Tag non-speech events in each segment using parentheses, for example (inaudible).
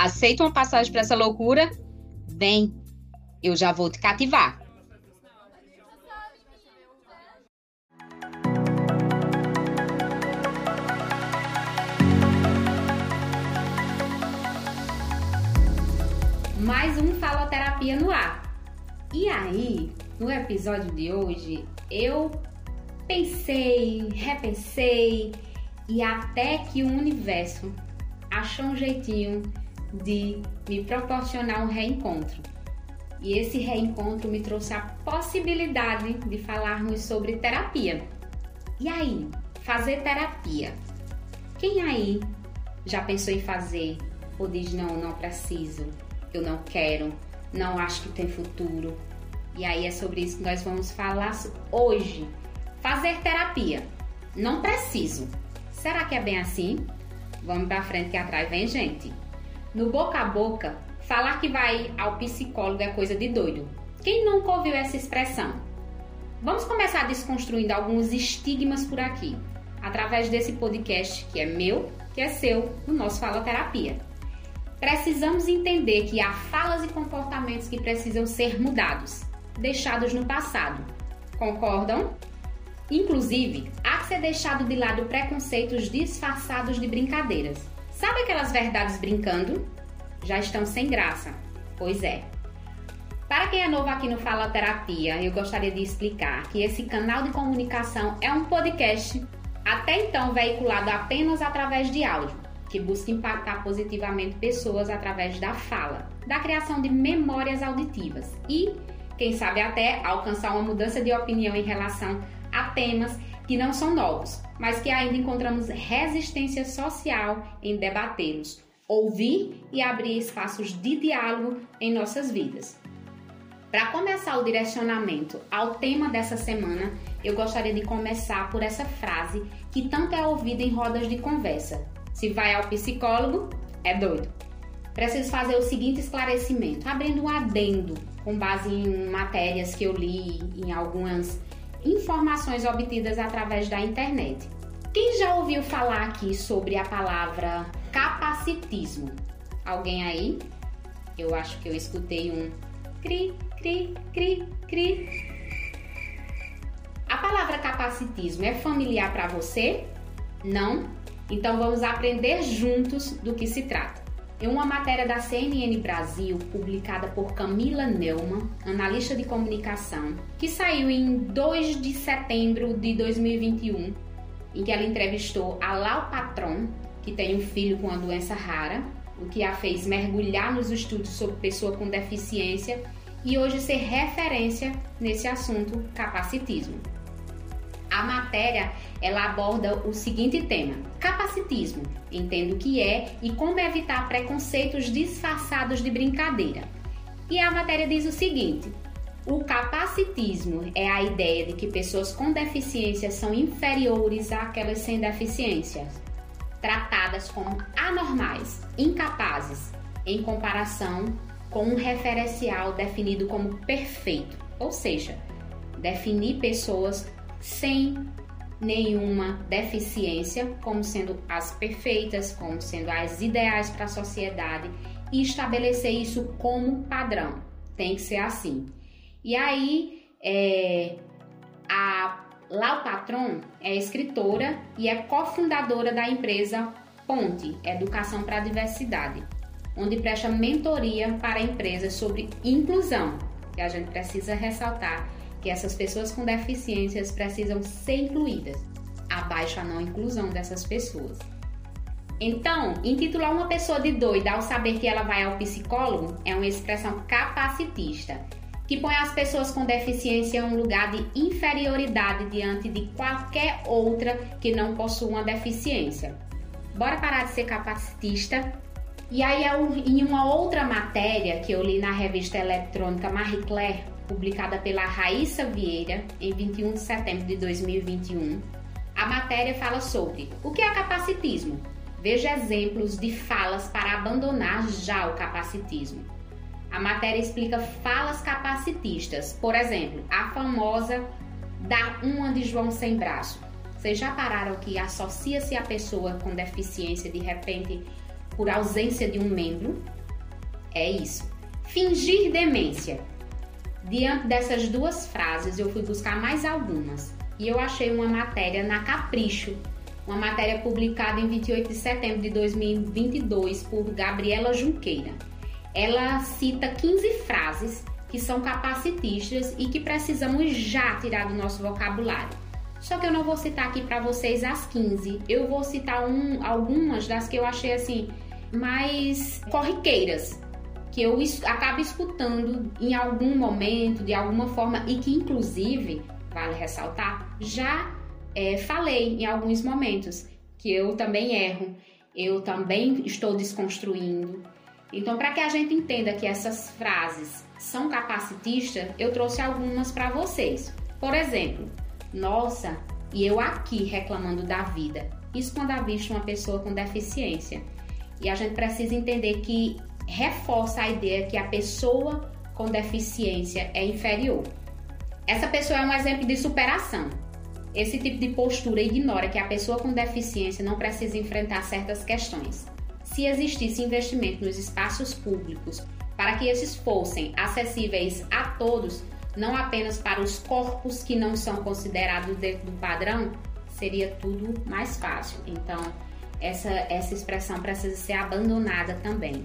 Aceita uma passagem para essa loucura? Vem, eu já vou te cativar. Mais um Faloterapia no ar. E aí, no episódio de hoje, eu pensei, repensei e até que o universo achou um jeitinho de me proporcionar um reencontro. E esse reencontro me trouxe a possibilidade de falarmos sobre terapia. E aí, fazer terapia? Quem aí já pensou em fazer ou diz não, não preciso, eu não quero, não acho que tem futuro? E aí é sobre isso que nós vamos falar hoje. Fazer terapia. Não preciso. Será que é bem assim? Vamos para frente que atrás vem gente. No boca a boca, falar que vai ao psicólogo é coisa de doido. Quem nunca ouviu essa expressão? Vamos começar desconstruindo alguns estigmas por aqui, através desse podcast que é meu, que é seu, no nosso Fala Terapia. Precisamos entender que há falas e comportamentos que precisam ser mudados, deixados no passado. Concordam? Inclusive, há que ser deixado de lado preconceitos disfarçados de brincadeiras. Sabe aquelas verdades brincando? Já estão sem graça. Pois é. Para quem é novo aqui no Fala Terapia, eu gostaria de explicar que esse canal de comunicação é um podcast, até então veiculado apenas através de áudio, que busca impactar positivamente pessoas através da fala, da criação de memórias auditivas e, quem sabe até, alcançar uma mudança de opinião em relação a temas que não são novos, mas que ainda encontramos resistência social em debatê-los, ouvir e abrir espaços de diálogo em nossas vidas. Para começar o direcionamento ao tema dessa semana, eu gostaria de começar por essa frase que tanto é ouvida em rodas de conversa: se vai ao psicólogo, é doido. Preciso fazer o seguinte esclarecimento, abrindo um adendo com base em matérias que eu li, em algumas informações obtidas através da internet. Quem já ouviu falar aqui sobre a palavra capacitismo? Alguém aí? Eu acho que eu escutei um cri, cri, cri, cri. A palavra capacitismo é familiar para você? Não? Então vamos aprender juntos do que se trata. Em uma matéria da CNN Brasil, publicada por Camila Neumann, analista de comunicação, que saiu em 2 de setembro de 2021, em que ela entrevistou a Lau Patron, que tem um filho com uma doença rara, o que a fez mergulhar nos estudos sobre pessoa com deficiência e hoje ser referência nesse assunto capacitismo. A matéria ela aborda o seguinte tema: capacitismo. Entendo o que é e como evitar preconceitos disfarçados de brincadeira. E a matéria diz o seguinte: o capacitismo é a ideia de que pessoas com deficiência são inferiores àquelas sem deficiências, tratadas como anormais, incapazes, em comparação com um referencial definido como perfeito, ou seja, definir pessoas sem nenhuma deficiência, como sendo as perfeitas, como sendo as ideais para a sociedade e estabelecer isso como padrão. Tem que ser assim. E aí, é, a Lau Patron é escritora e é cofundadora da empresa Ponte Educação para a Diversidade, onde presta mentoria para empresas sobre inclusão, que a gente precisa ressaltar que essas pessoas com deficiências precisam ser incluídas, abaixo a não inclusão dessas pessoas. Então, intitular uma pessoa de doida ao saber que ela vai ao psicólogo é uma expressão capacitista, que põe as pessoas com deficiência em um lugar de inferioridade diante de qualquer outra que não possua uma deficiência. Bora parar de ser capacitista? E aí, em uma outra matéria que eu li na revista eletrônica Marie Claire, publicada pela Raíssa Vieira em 21 de setembro de 2021, a matéria fala sobre o que é capacitismo. Veja exemplos de falas para abandonar já o capacitismo. A matéria explica falas capacitistas, por exemplo, a famosa da uma de João sem braço. Vocês já pararam que associa-se a pessoa com deficiência de repente por ausência de um membro? É isso. Fingir demência. Diante dessas duas frases, eu fui buscar mais algumas e eu achei uma matéria na Capricho, uma matéria publicada em 28 de setembro de 2022 por Gabriela Junqueira. Ela cita 15 frases que são capacitistas e que precisamos já tirar do nosso vocabulário. Só que eu não vou citar aqui para vocês as 15, eu vou citar um, algumas das que eu achei assim mais corriqueiras, que eu acabo escutando em algum momento, de alguma forma, e que inclusive, vale ressaltar, já é, falei em alguns momentos que eu também erro, eu também estou desconstruindo. Então, para que a gente entenda que essas frases são capacitistas, eu trouxe algumas para vocês. Por exemplo, nossa, e eu aqui reclamando da vida. Isso quando avista uma pessoa com deficiência. E a gente precisa entender que reforça a ideia que a pessoa com deficiência é inferior. Essa pessoa é um exemplo de superação. Esse tipo de postura ignora que a pessoa com deficiência não precisa enfrentar certas questões. Se existisse investimento nos espaços públicos para que esses fossem acessíveis a todos, não apenas para os corpos que não são considerados dentro do padrão, seria tudo mais fácil. Então, essa, essa expressão precisa ser abandonada também.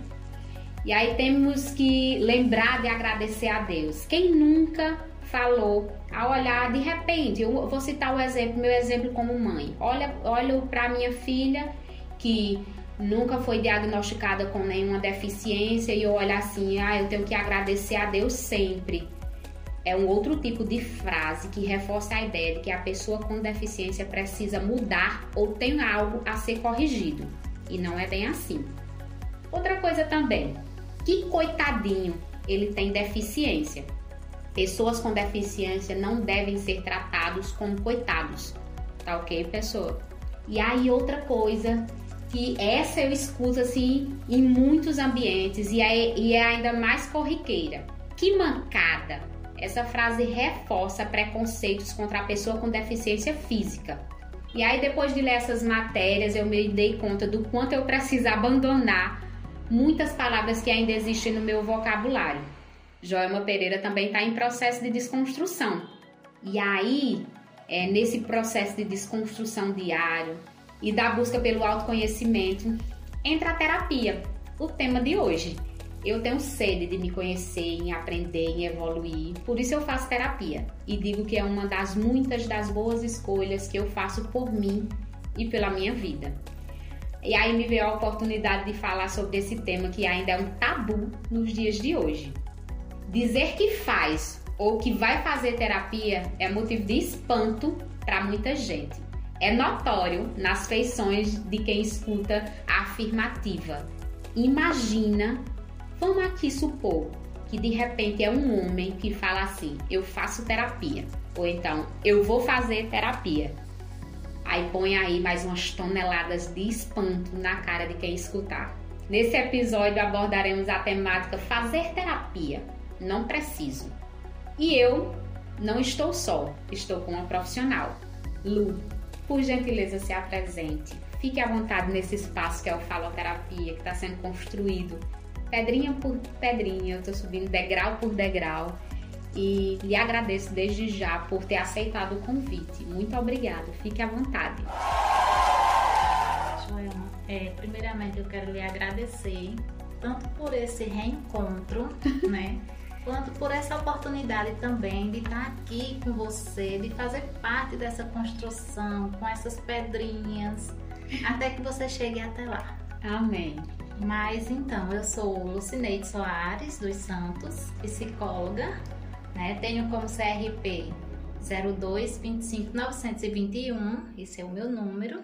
E aí temos que lembrar de agradecer a Deus. Quem nunca falou ao olhar de repente, eu vou citar o exemplo, meu exemplo como mãe. Olha, olho para minha filha que nunca foi diagnosticada com nenhuma deficiência e eu olho assim, ah, eu tenho que agradecer a Deus sempre é um outro tipo de frase que reforça a ideia de que a pessoa com deficiência precisa mudar ou tem algo a ser corrigido. E não é bem assim. Outra coisa também, que coitadinho, ele tem deficiência. Pessoas com deficiência não devem ser tratados como coitados. Tá ok, pessoa? E aí outra coisa que essa eu escuto assim em muitos ambientes e é, e é ainda mais corriqueira. Que mancada! Essa frase reforça preconceitos contra a pessoa com deficiência física. E aí, depois de ler essas matérias, eu me dei conta do quanto eu preciso abandonar muitas palavras que ainda existem no meu vocabulário. Joelma Pereira também está em processo de desconstrução. E aí, é, nesse processo de desconstrução diário e da busca pelo autoconhecimento, entra a terapia, o tema de hoje. Eu tenho sede de me conhecer, em aprender, em evoluir. Por isso eu faço terapia e digo que é uma das muitas das boas escolhas que eu faço por mim e pela minha vida. E aí me veio a oportunidade de falar sobre esse tema que ainda é um tabu nos dias de hoje. Dizer que faz ou que vai fazer terapia é motivo de espanto para muita gente. É notório nas feições de quem escuta a afirmativa. Imagina Vamos aqui supor que de repente é um homem que fala assim: eu faço terapia, ou então eu vou fazer terapia. Aí põe aí mais umas toneladas de espanto na cara de quem escutar. Nesse episódio abordaremos a temática fazer terapia. Não preciso. E eu não estou só, estou com uma profissional. Lu, por gentileza, se apresente. Fique à vontade nesse espaço que é o Faloterapia, que está sendo construído pedrinha por pedrinha, eu estou subindo degrau por degrau e lhe agradeço desde já por ter aceitado o convite. Muito obrigada, fique à vontade. Joelma, é, primeiramente eu quero lhe agradecer tanto por esse reencontro, (laughs) né? Quanto por essa oportunidade também de estar aqui com você, de fazer parte dessa construção com essas pedrinhas, até que você chegue até lá. Amém. Mas então, eu sou Lucineide Soares dos Santos, psicóloga, né? Tenho como CRP 0225921, esse é o meu número,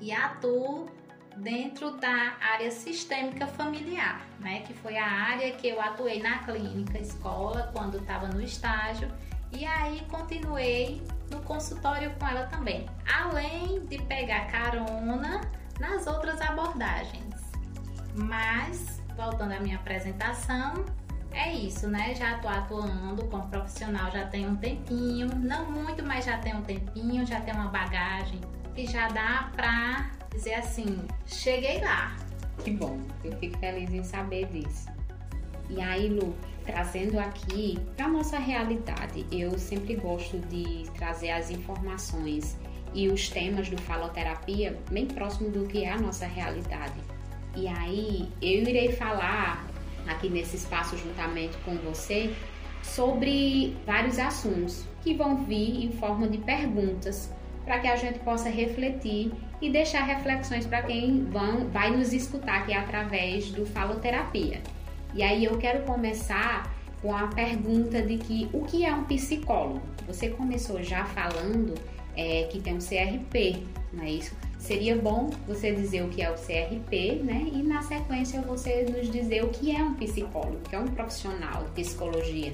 e atuo dentro da área sistêmica familiar, né? Que foi a área que eu atuei na clínica escola quando estava no estágio e aí continuei no consultório com ela também, além de pegar carona nas outras abordagens. Mas voltando à minha apresentação, é isso, né? Já estou atuando como profissional já tem um tempinho, não muito, mas já tem um tempinho, já tem uma bagagem que já dá pra dizer assim, cheguei lá. Que bom, eu fico feliz em saber disso. E aí, Lu, trazendo aqui para nossa realidade, eu sempre gosto de trazer as informações e os temas do faloterapia bem próximo do que é a nossa realidade. E aí, eu irei falar aqui nesse espaço juntamente com você sobre vários assuntos que vão vir em forma de perguntas para que a gente possa refletir e deixar reflexões para quem vão, vai nos escutar aqui através do Faloterapia. E aí eu quero começar com a pergunta de que o que é um psicólogo? Você começou já falando é, que tem um CRP, não é isso? Seria bom você dizer o que é o CRP, né? E na sequência você nos dizer o que é um psicólogo, que é um profissional de psicologia.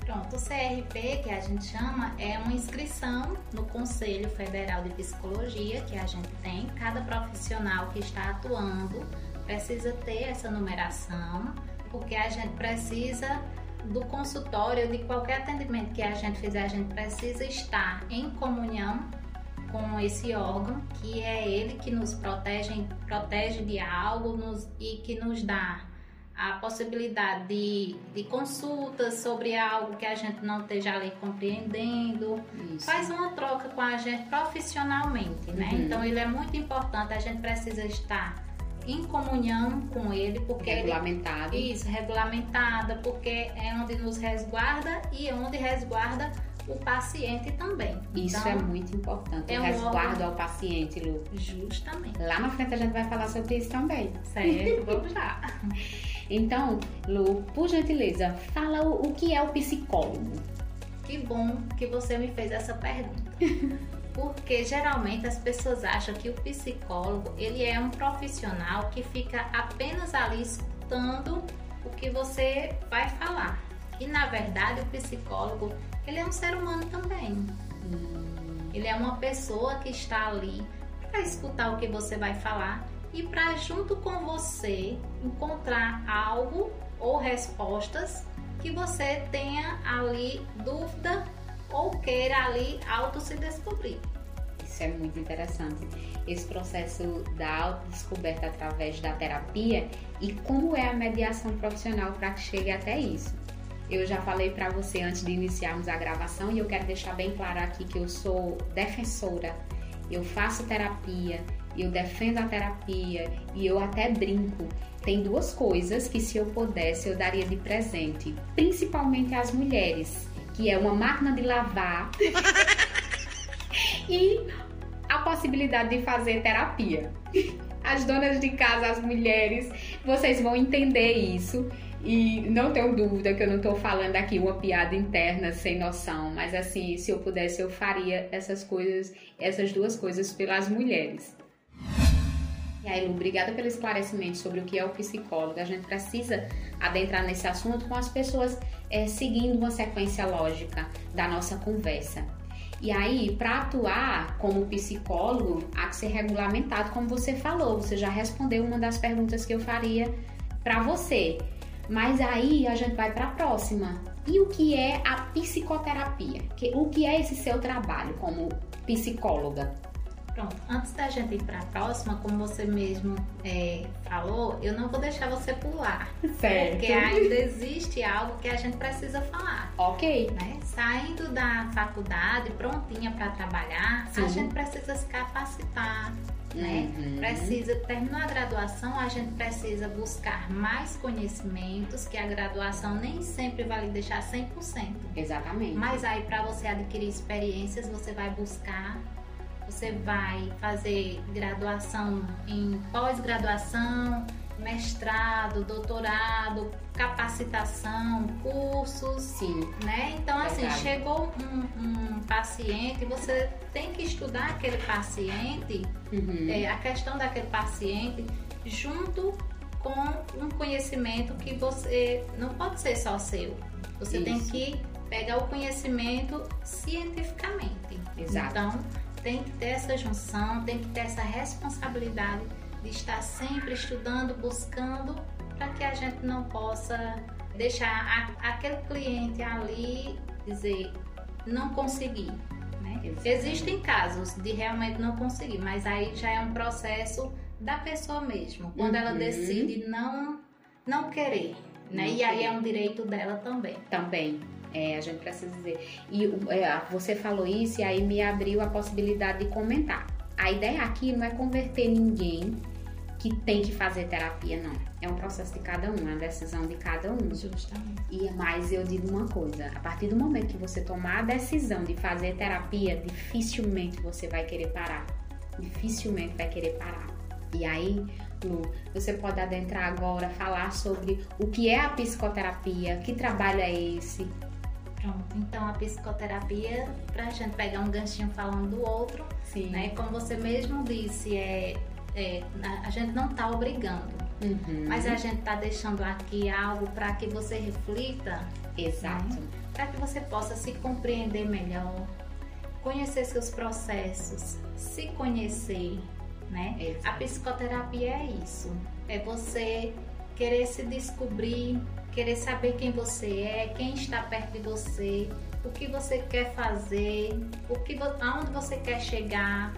Pronto, o CRP, que a gente chama, é uma inscrição no Conselho Federal de Psicologia que a gente tem. Cada profissional que está atuando precisa ter essa numeração, porque a gente precisa do consultório, de qualquer atendimento que a gente fizer, a gente precisa estar em comunhão com esse órgão, que é ele que nos protege, protege de algo nos, e que nos dá a possibilidade de, de consultas sobre algo que a gente não esteja ali compreendendo. Isso. Faz uma troca com a gente profissionalmente, né? Uhum. Então ele é muito importante, a gente precisa estar em comunhão com ele, porque regulamentado. Ele, isso, regulamentada, porque é onde nos resguarda e onde resguarda o paciente também. Isso então, é muito importante, é o resguardo órgão... ao paciente, Lu. Justamente. Lá na frente a gente vai falar sobre isso também. Certo, vamos lá. (laughs) Então, Lu, por gentileza, fala o, o que é o psicólogo. Que bom que você me fez essa pergunta. (laughs) Porque geralmente as pessoas acham que o psicólogo ele é um profissional que fica apenas ali escutando o que você vai falar. E na verdade o psicólogo ele é um ser humano também. Ele é uma pessoa que está ali para escutar o que você vai falar e para junto com você encontrar algo ou respostas que você tenha ali dúvida ou queira ali auto se descobrir. Isso é muito interessante. Esse processo da autodescoberta através da terapia e como é a mediação profissional para que chegue até isso. Eu já falei para você antes de iniciarmos a gravação e eu quero deixar bem claro aqui que eu sou defensora. Eu faço terapia, eu defendo a terapia e eu até brinco. Tem duas coisas que se eu pudesse eu daria de presente, principalmente às mulheres, que é uma máquina de lavar (laughs) e a possibilidade de fazer terapia. As donas de casa, as mulheres, vocês vão entender isso. E não tenho dúvida que eu não estou falando aqui uma piada interna sem noção, mas assim, se eu pudesse, eu faria essas coisas, essas duas coisas pelas mulheres. E aí, Lu, obrigada pelo esclarecimento sobre o que é o psicólogo. A gente precisa adentrar nesse assunto com as pessoas é, seguindo uma sequência lógica da nossa conversa. E aí, para atuar como psicólogo, há que ser regulamentado, como você falou. Você já respondeu uma das perguntas que eu faria para você. Mas aí a gente vai para a próxima. E o que é a psicoterapia? O que é esse seu trabalho como psicóloga? Pronto, antes da gente ir para a próxima, como você mesmo é, falou, eu não vou deixar você pular. Certo. Porque ainda existe algo que a gente precisa falar. Ok. Né? Saindo da faculdade, prontinha para trabalhar, Sim. a gente precisa se capacitar. Né? Uhum. Precisa, terminou a graduação, a gente precisa buscar mais conhecimentos, que a graduação nem sempre vai lhe deixar 100%. Exatamente. Mas aí, para você adquirir experiências, você vai buscar você vai fazer graduação em pós-graduação mestrado, doutorado, capacitação, cursos. Sim. Né? Então, assim, Verdade. chegou um, um paciente, você tem que estudar aquele paciente, Uhum. é, a questão daquele paciente, junto com um conhecimento que você não pode ser só seu. Você tem Isso. que pegar o conhecimento cientificamente. Exato. Então, tem que ter essa junção, tem que ter essa responsabilidade de estar sempre estudando, buscando, para que a gente não possa deixar a- aquele cliente ali dizer não consegui. né? Existem casos de realmente não conseguir, mas aí já é um processo da pessoa mesmo, quando ela Uhum. decide não não querer, né? Não e aí é um direito dela também. Também. É, a gente precisa dizer. E é, você falou isso e aí me abriu a possibilidade de comentar. A ideia aqui não é converter ninguém que tem que fazer terapia, não. É um processo de cada um, é uma decisão de cada um. Justamente. E mais eu digo uma coisa, a partir do momento que você tomar a decisão de fazer terapia, dificilmente você vai querer parar. Dificilmente vai querer parar. E aí, Lu, você pode adentrar agora, falar sobre o que é a psicoterapia, que trabalho é esse. Pronto. Então a psicoterapia, pra gente pegar um ganchinho falando do outro, Sim. né? Como você mesmo disse, é, é, a- gente não tá obrigando, Uhum. mas a gente tá deixando aqui algo para que você reflita, Exato. para que você possa se compreender melhor, conhecer seus processos, se conhecer, né? Exato. A psicoterapia é isso. É você querer se descobrir, querer saber quem você é, quem está perto de você, o que você quer fazer, o que, aonde você quer chegar,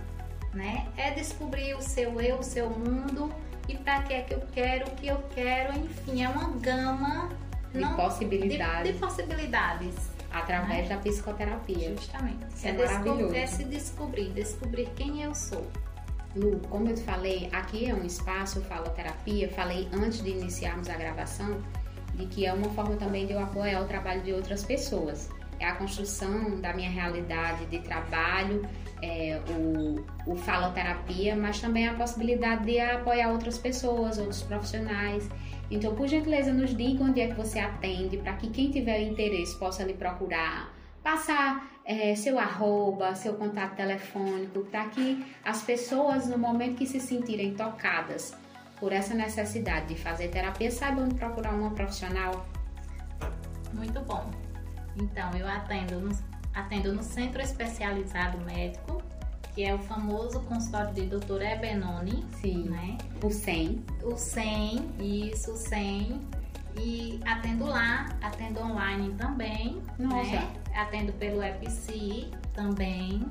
né? É descobrir o seu eu, o seu mundo e para que é que eu quero, o que eu quero, enfim, é uma gama De não- de, possibilidades de possibilidades. através da psicoterapia. Justamente. Isso é desco- maravilhoso. é se descobrir, descobrir quem eu sou. Lu, como eu te falei, aqui é um espaço faloterapia. Falei antes de iniciarmos a gravação de que é uma forma também de eu apoiar o trabalho de outras pessoas. É a construção da minha realidade de trabalho, é, o, o faloterapia, mas também a possibilidade de apoiar outras pessoas, outros profissionais. Então, por gentileza, nos diga onde é que você atende, para que quem tiver interesse possa lhe procurar, passar é, seu arroba, seu contato telefônico, para que as pessoas, no momento que se sentirem tocadas por essa necessidade de fazer terapia, saibam procurar uma profissional. Muito bom. Então, eu atendo no, atendo no Centro Especializado Médico, que é o famoso consultório de Dr. Ebenoni, Sim. né? O 100. O 100, isso, o 100. E atendo lá, atendo online também, Nossa. né? Atendo pelo EPC também,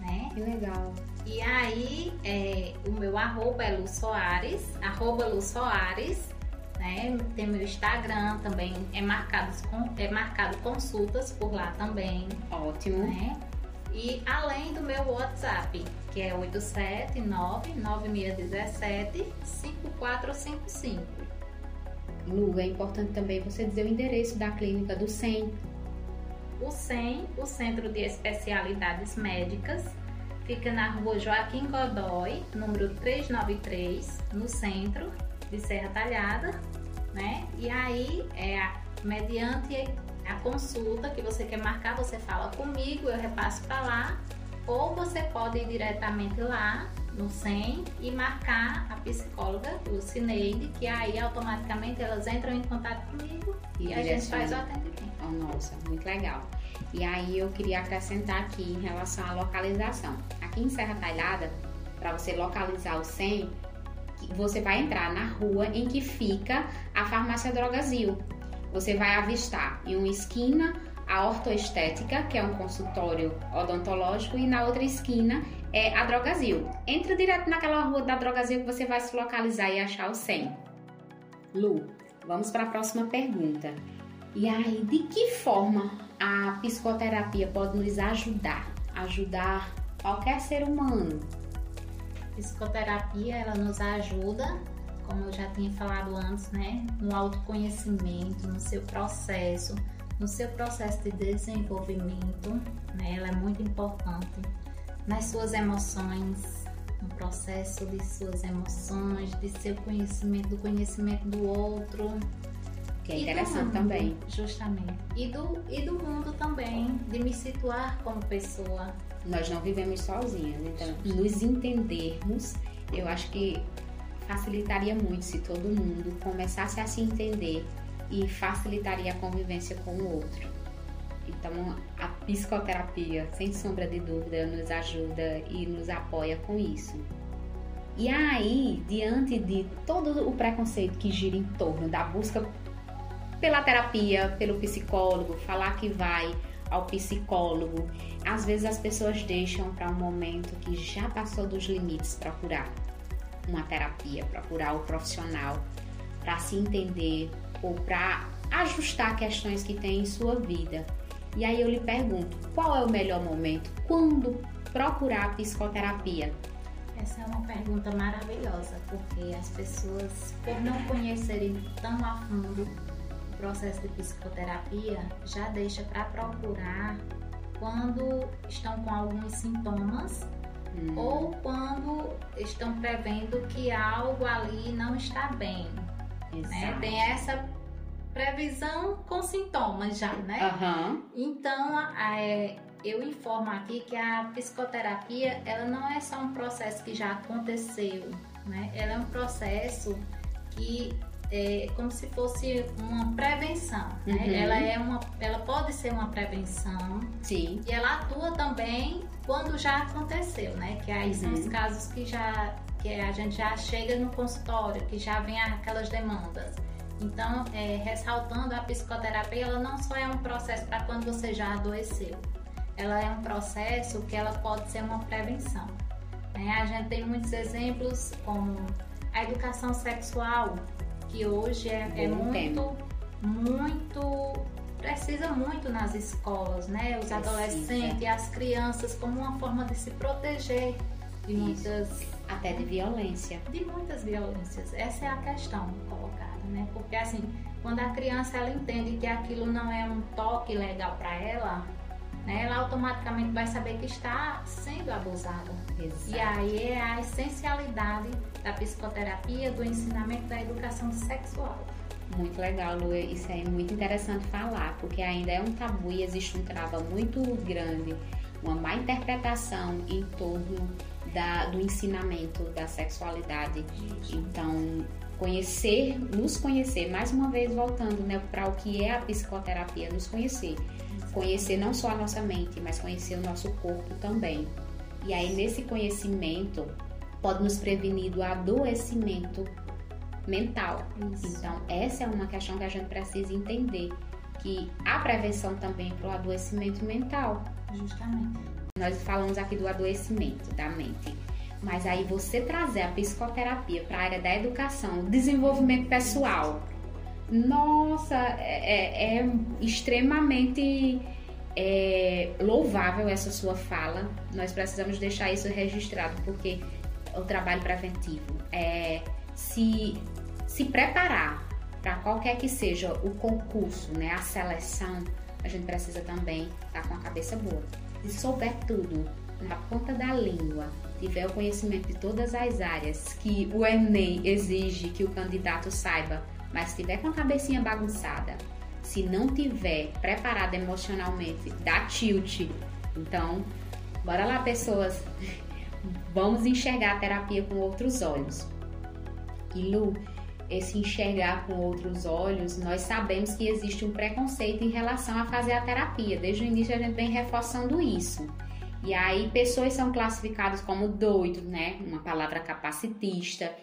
né? Que legal. E aí, é, o meu arroba é Lu Soares, arroba Lu Soares, né? Tem meu Instagram também, é marcado, é marcado consultas por lá também, Ótimo. né? E além do meu WhatsApp, que é 879-9617-5455. Lu, é importante também você dizer o endereço da clínica do 100. O CEM, o Centro de Especialidades Médicas, fica na rua Joaquim Godoy, número 393, no centro de Serra Talhada, né? E aí, é mediante a consulta que você quer marcar, você fala comigo, eu repasso para lá, ou você pode ir diretamente lá no SEM e marcar a psicóloga, Lucineide, que aí automaticamente elas entram em contato comigo e, a gente faz o atendimento. Oh, nossa, muito legal. E aí eu queria acrescentar aqui em relação à localização. Aqui em Serra Talhada, para você localizar o 100, que você vai entrar na rua em que fica a farmácia Drogazil. Você vai avistar em uma esquina a ortoestética, que é um consultório odontológico, e na outra esquina é a Drogazil. Entra direto naquela rua da Drogazil que você vai se localizar e achar o 100. Lu, vamos para a próxima pergunta. E aí, de que forma a psicoterapia pode nos ajudar? Ajudar qualquer ser humano? Psicoterapia, ela nos ajuda, como eu já tinha falado antes, né, no autoconhecimento, no seu processo, no seu processo de desenvolvimento, né, ela é muito importante nas suas emoções, um processo de suas emoções, de seu conhecimento, do conhecimento do outro. Que é interessante também. Justamente. E do, e do mundo também, de me situar como pessoa. Nós não vivemos sozinhas, então nos entendermos, eu acho que facilitaria muito se todo mundo começasse a se entender e facilitaria a convivência com o outro. Então, a psicoterapia, sem sombra de dúvida, nos ajuda e nos apoia com isso. E aí, diante de todo o preconceito que gira em torno da busca pela terapia, pelo psicólogo, falar que vai ao psicólogo, às vezes as pessoas deixam para um momento que já passou dos limites procurar uma terapia, procurar o profissional para se entender ou para ajustar questões que tem em sua vida. E aí eu lhe pergunto, qual é o melhor momento? Quando procurar a psicoterapia? Essa é uma pergunta maravilhosa, porque as pessoas, por não conhecerem tão a fundo processo de psicoterapia, já deixa para procurar quando estão com alguns sintomas hum. ou quando estão prevendo que algo ali não está bem. Né? Tem essa previsão com sintomas já, né? Uhum. Então, é, eu informo aqui que a psicoterapia, ela não é só um processo que já aconteceu, né? Ela é um processo que é como se fosse uma prevenção, né? Uhum. Ela é uma, ela pode ser uma prevenção. Sim. E ela atua também quando já aconteceu, né? Que aí uhum. são os uhum. casos que já que a gente já chega no consultório, que já vem aquelas demandas. Então, é, ressaltando, a psicoterapia ela não só é um processo para quando você já adoeceu, ela é um processo que ela pode ser uma prevenção. Né? A gente tem muitos exemplos como a educação sexual, que hoje é, é muito, muito precisa muito nas escolas, né? Os precisa. adolescentes e as crianças como uma forma de se proteger de Isso. muitas até de violência. De muitas violências. Essa é a questão colocada, né? Porque assim, quando a criança ela entende que aquilo não é um toque legal para ela, né? Ela automaticamente vai saber que está sendo abusada. Exato. E aí é a essencialidade da psicoterapia, do ensinamento da educação sexual. Muito legal, Lu. Isso é muito interessante falar, porque ainda é um tabu e existe um trava muito grande, uma má interpretação em torno da, do ensinamento da sexualidade. Então, conhecer, nos conhecer, mais uma vez voltando né, para o que é a psicoterapia, nos conhecer. Conhecer não só a nossa mente, mas conhecer o nosso corpo também. E aí, nesse conhecimento, pode nos prevenir do adoecimento mental. Isso. Então, essa é uma questão que a gente precisa entender, que a prevenção também para o adoecimento mental. Justamente. Nós falamos aqui do adoecimento da mente. Mas aí você trazer a psicoterapia para a área da educação, desenvolvimento pessoal, nossa, é, é, é extremamente é, louvável essa sua fala. Nós precisamos deixar isso registrado, porque o trabalho preventivo é se, se preparar para qualquer que seja o concurso, né, a seleção, a gente precisa também estar tá com a cabeça boa se souber tudo na ponta da língua, tiver o conhecimento de todas as áreas que o Enem exige que o candidato saiba, mas tiver com a cabecinha bagunçada, se não tiver preparado emocionalmente, dá tilt. Então, bora lá, pessoas. (laughs) Vamos enxergar a terapia com outros olhos. E Lu, esse enxergar com outros olhos, nós sabemos que existe um preconceito em relação a fazer a terapia. Desde o início a gente vem reforçando isso. E aí pessoas são classificadas como doidos, né? Uma palavra capacitista,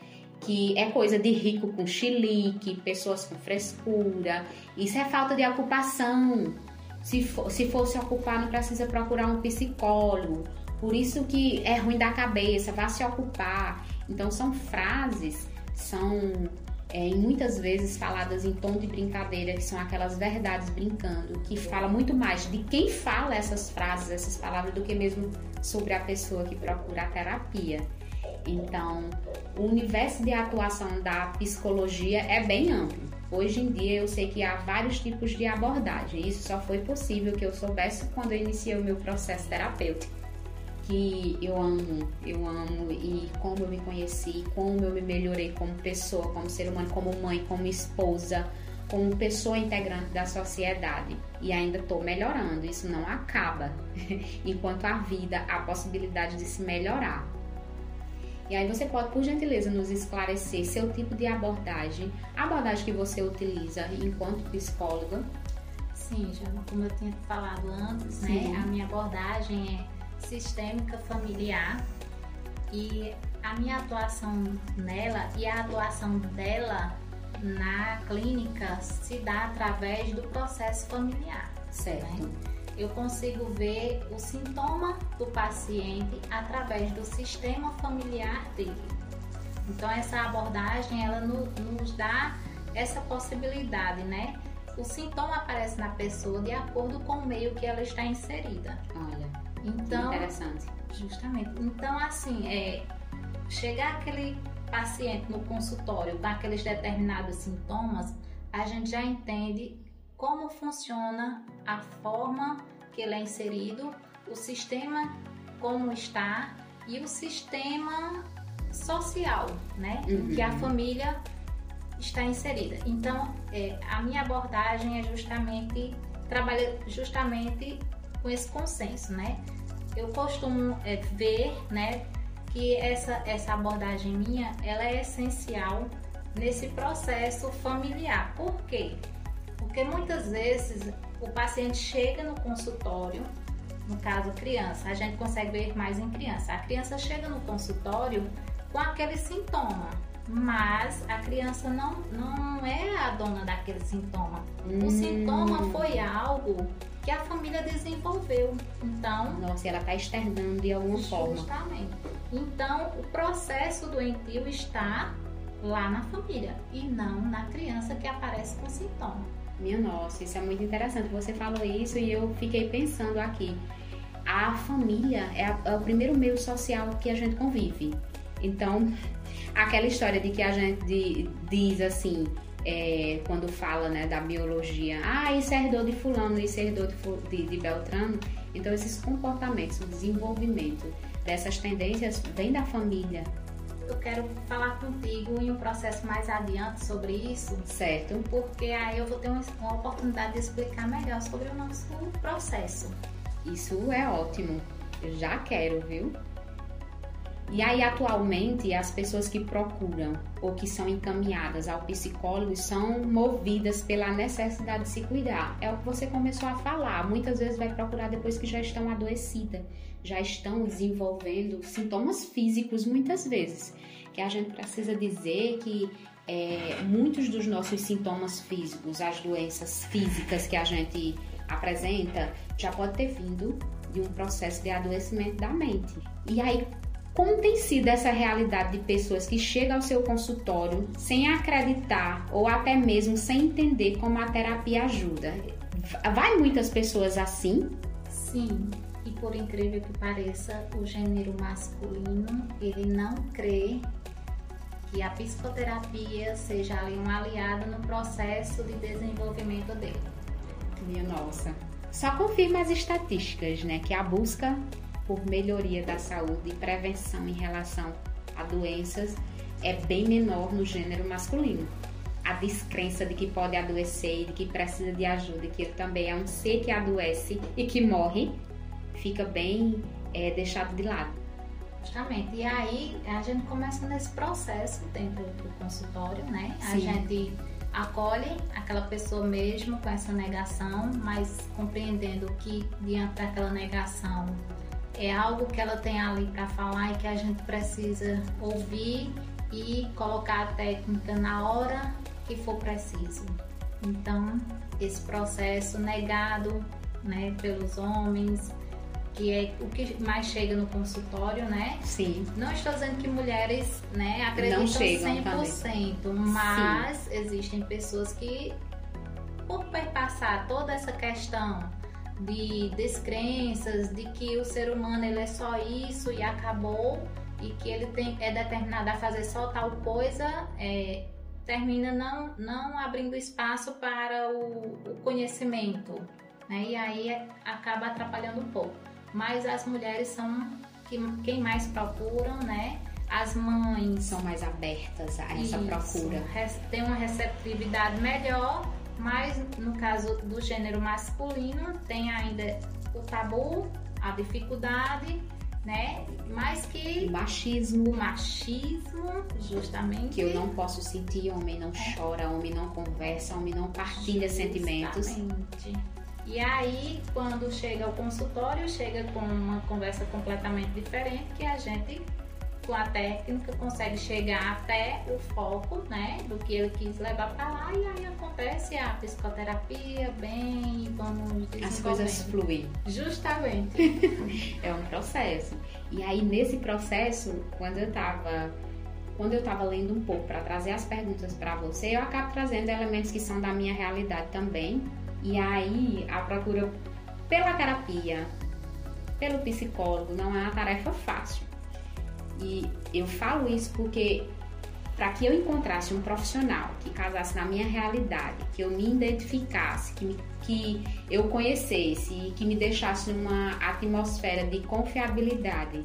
que é coisa de rico com chilique, pessoas com frescura. Isso é falta de ocupação. Se, for, se fosse ocupar, não precisa procurar um psicólogo. Por isso que é ruim da cabeça, vá se ocupar. Então são frases, são é, muitas vezes faladas em tom de brincadeira, que são aquelas verdades brincando, que fala muito mais de quem fala essas frases, essas palavras, do que mesmo sobre a pessoa que procura a terapia. Então, o universo de atuação da psicologia é bem amplo. Hoje em dia eu sei que há vários tipos de abordagem. Isso só foi possível que eu soubesse quando eu iniciei o meu processo terapêutico, que eu amo, eu amo e como eu me conheci, como eu me melhorei como pessoa, como ser humano, como mãe, como esposa, como pessoa integrante da sociedade. E ainda estou melhorando, isso não acaba. (laughs) Enquanto a vida, há possibilidade de se melhorar. E aí você pode, por gentileza, nos esclarecer seu tipo de abordagem, a abordagem que você utiliza enquanto psicóloga. Sim, já como eu tinha falado antes, né? Sim. A minha abordagem é sistêmica familiar e a minha atuação nela e a atuação dela na clínica se dá através do processo familiar. Certo. Né? Eu consigo ver o sintoma do paciente através do sistema familiar dele. Então essa abordagem ela nos dá essa possibilidade, né? O sintoma aparece na pessoa de acordo com o meio que ela está inserida. Olha, então interessante. Justamente. Então assim, é chegar aquele paciente no consultório com aqueles determinados sintomas, a gente já entende como funciona a forma que ele é inserido, o sistema como está e o sistema social, né, uhum. que a família está inserida. Então, é, a minha abordagem é justamente trabalha justamente com esse consenso, né? Eu costumo é, ver, né, que essa, essa abordagem minha ela é essencial nesse processo familiar. Por quê? Porque muitas vezes o paciente chega no consultório, no caso criança, a gente consegue ver mais em criança. A criança chega no consultório com aquele sintoma, mas a criança não, não é a dona daquele sintoma. Hum. O sintoma foi algo que a família desenvolveu. Então. Nossa, ela está externando de alguma justamente. forma. Justamente. Então, o processo doentio está lá na família e não na criança que aparece com sintoma. Minha nossa, isso é muito interessante. Você falou isso e eu fiquei pensando aqui. A família é, a, é o primeiro meio social que a gente convive. Então, aquela história de que a gente diz assim, é, quando fala né, da biologia, ah, isso é herdou de fulano, isso é herdou de, de, de Beltrano. Então, esses comportamentos, o desenvolvimento dessas tendências vem da família. Eu quero falar contigo em um processo mais adiante sobre isso. Certo. Porque aí eu vou ter uma, uma oportunidade de explicar melhor sobre o nosso processo. Isso é ótimo. Eu já quero, viu? E aí, atualmente, as pessoas que procuram ou que são encaminhadas ao psicólogo são movidas pela necessidade de se cuidar. É o que você começou a falar. Muitas vezes vai procurar depois que já estão adoecidas, já estão desenvolvendo sintomas físicos, muitas vezes. Que a gente precisa dizer que é, muitos dos nossos sintomas físicos, as doenças físicas que a gente apresenta, já pode ter vindo de um processo de adoecimento da mente. E aí, como tem sido essa realidade de pessoas que chegam ao seu consultório sem acreditar ou até mesmo sem entender como a terapia ajuda? Vai muitas pessoas assim? Sim, e por incrível que pareça, o gênero masculino ele não crê que a psicoterapia seja ali um aliado no processo de desenvolvimento dele. Minha nossa. Só confirma as estatísticas, né? Que a busca por melhoria da saúde e prevenção em relação a doenças é bem menor no gênero masculino. A descrença de que pode adoecer e de que precisa de ajuda, e que ele também é um ser que adoece e que morre, fica bem é, deixado de lado. Justamente. E aí a gente começa nesse processo dentro do consultório, né? Sim. A gente acolhe aquela pessoa mesmo com essa negação, mas compreendendo que diante daquela negação é algo que ela tem ali para falar e que a gente precisa ouvir e colocar a técnica na hora que for preciso. Então, esse processo negado né, pelos homens, que é o que mais chega no consultório, né? Sim. Não estou dizendo que mulheres né, acreditam Não chegam 100%, também. mas Sim. existem pessoas que, por perpassar toda essa questão de descrenças, de que o ser humano ele é só isso e acabou, e que ele tem, é determinado a fazer só tal coisa, é, termina não, não abrindo espaço para o, o conhecimento, né? E aí é, acaba atrapalhando um pouco. Mas as mulheres são que, quem mais procuram, né? As mães são mais abertas a essa Isso. procura. Tem uma receptividade melhor, mas no caso do gênero masculino tem ainda o tabu, a dificuldade, né? Mas que o machismo, o machismo, justamente. Que eu não posso sentir, homem não é. chora, homem não conversa, homem não partilha justamente. sentimentos. E aí, quando chega ao consultório, chega com uma conversa completamente diferente que a gente com a técnica consegue chegar até o foco, né, do que ele quis levar para lá e aí acontece a psicoterapia bem e vamos As coisas fluem. Justamente. (laughs) é um processo. E aí nesse processo, quando eu tava quando eu estava lendo um pouco para trazer as perguntas para você, eu acabo trazendo elementos que são da minha realidade também. E aí a procura pela terapia, pelo psicólogo, não é uma tarefa fácil. E eu falo isso porque para que eu encontrasse um profissional que casasse na minha realidade, que eu me identificasse, que, me, que eu conhecesse e que me deixasse numa atmosfera de confiabilidade,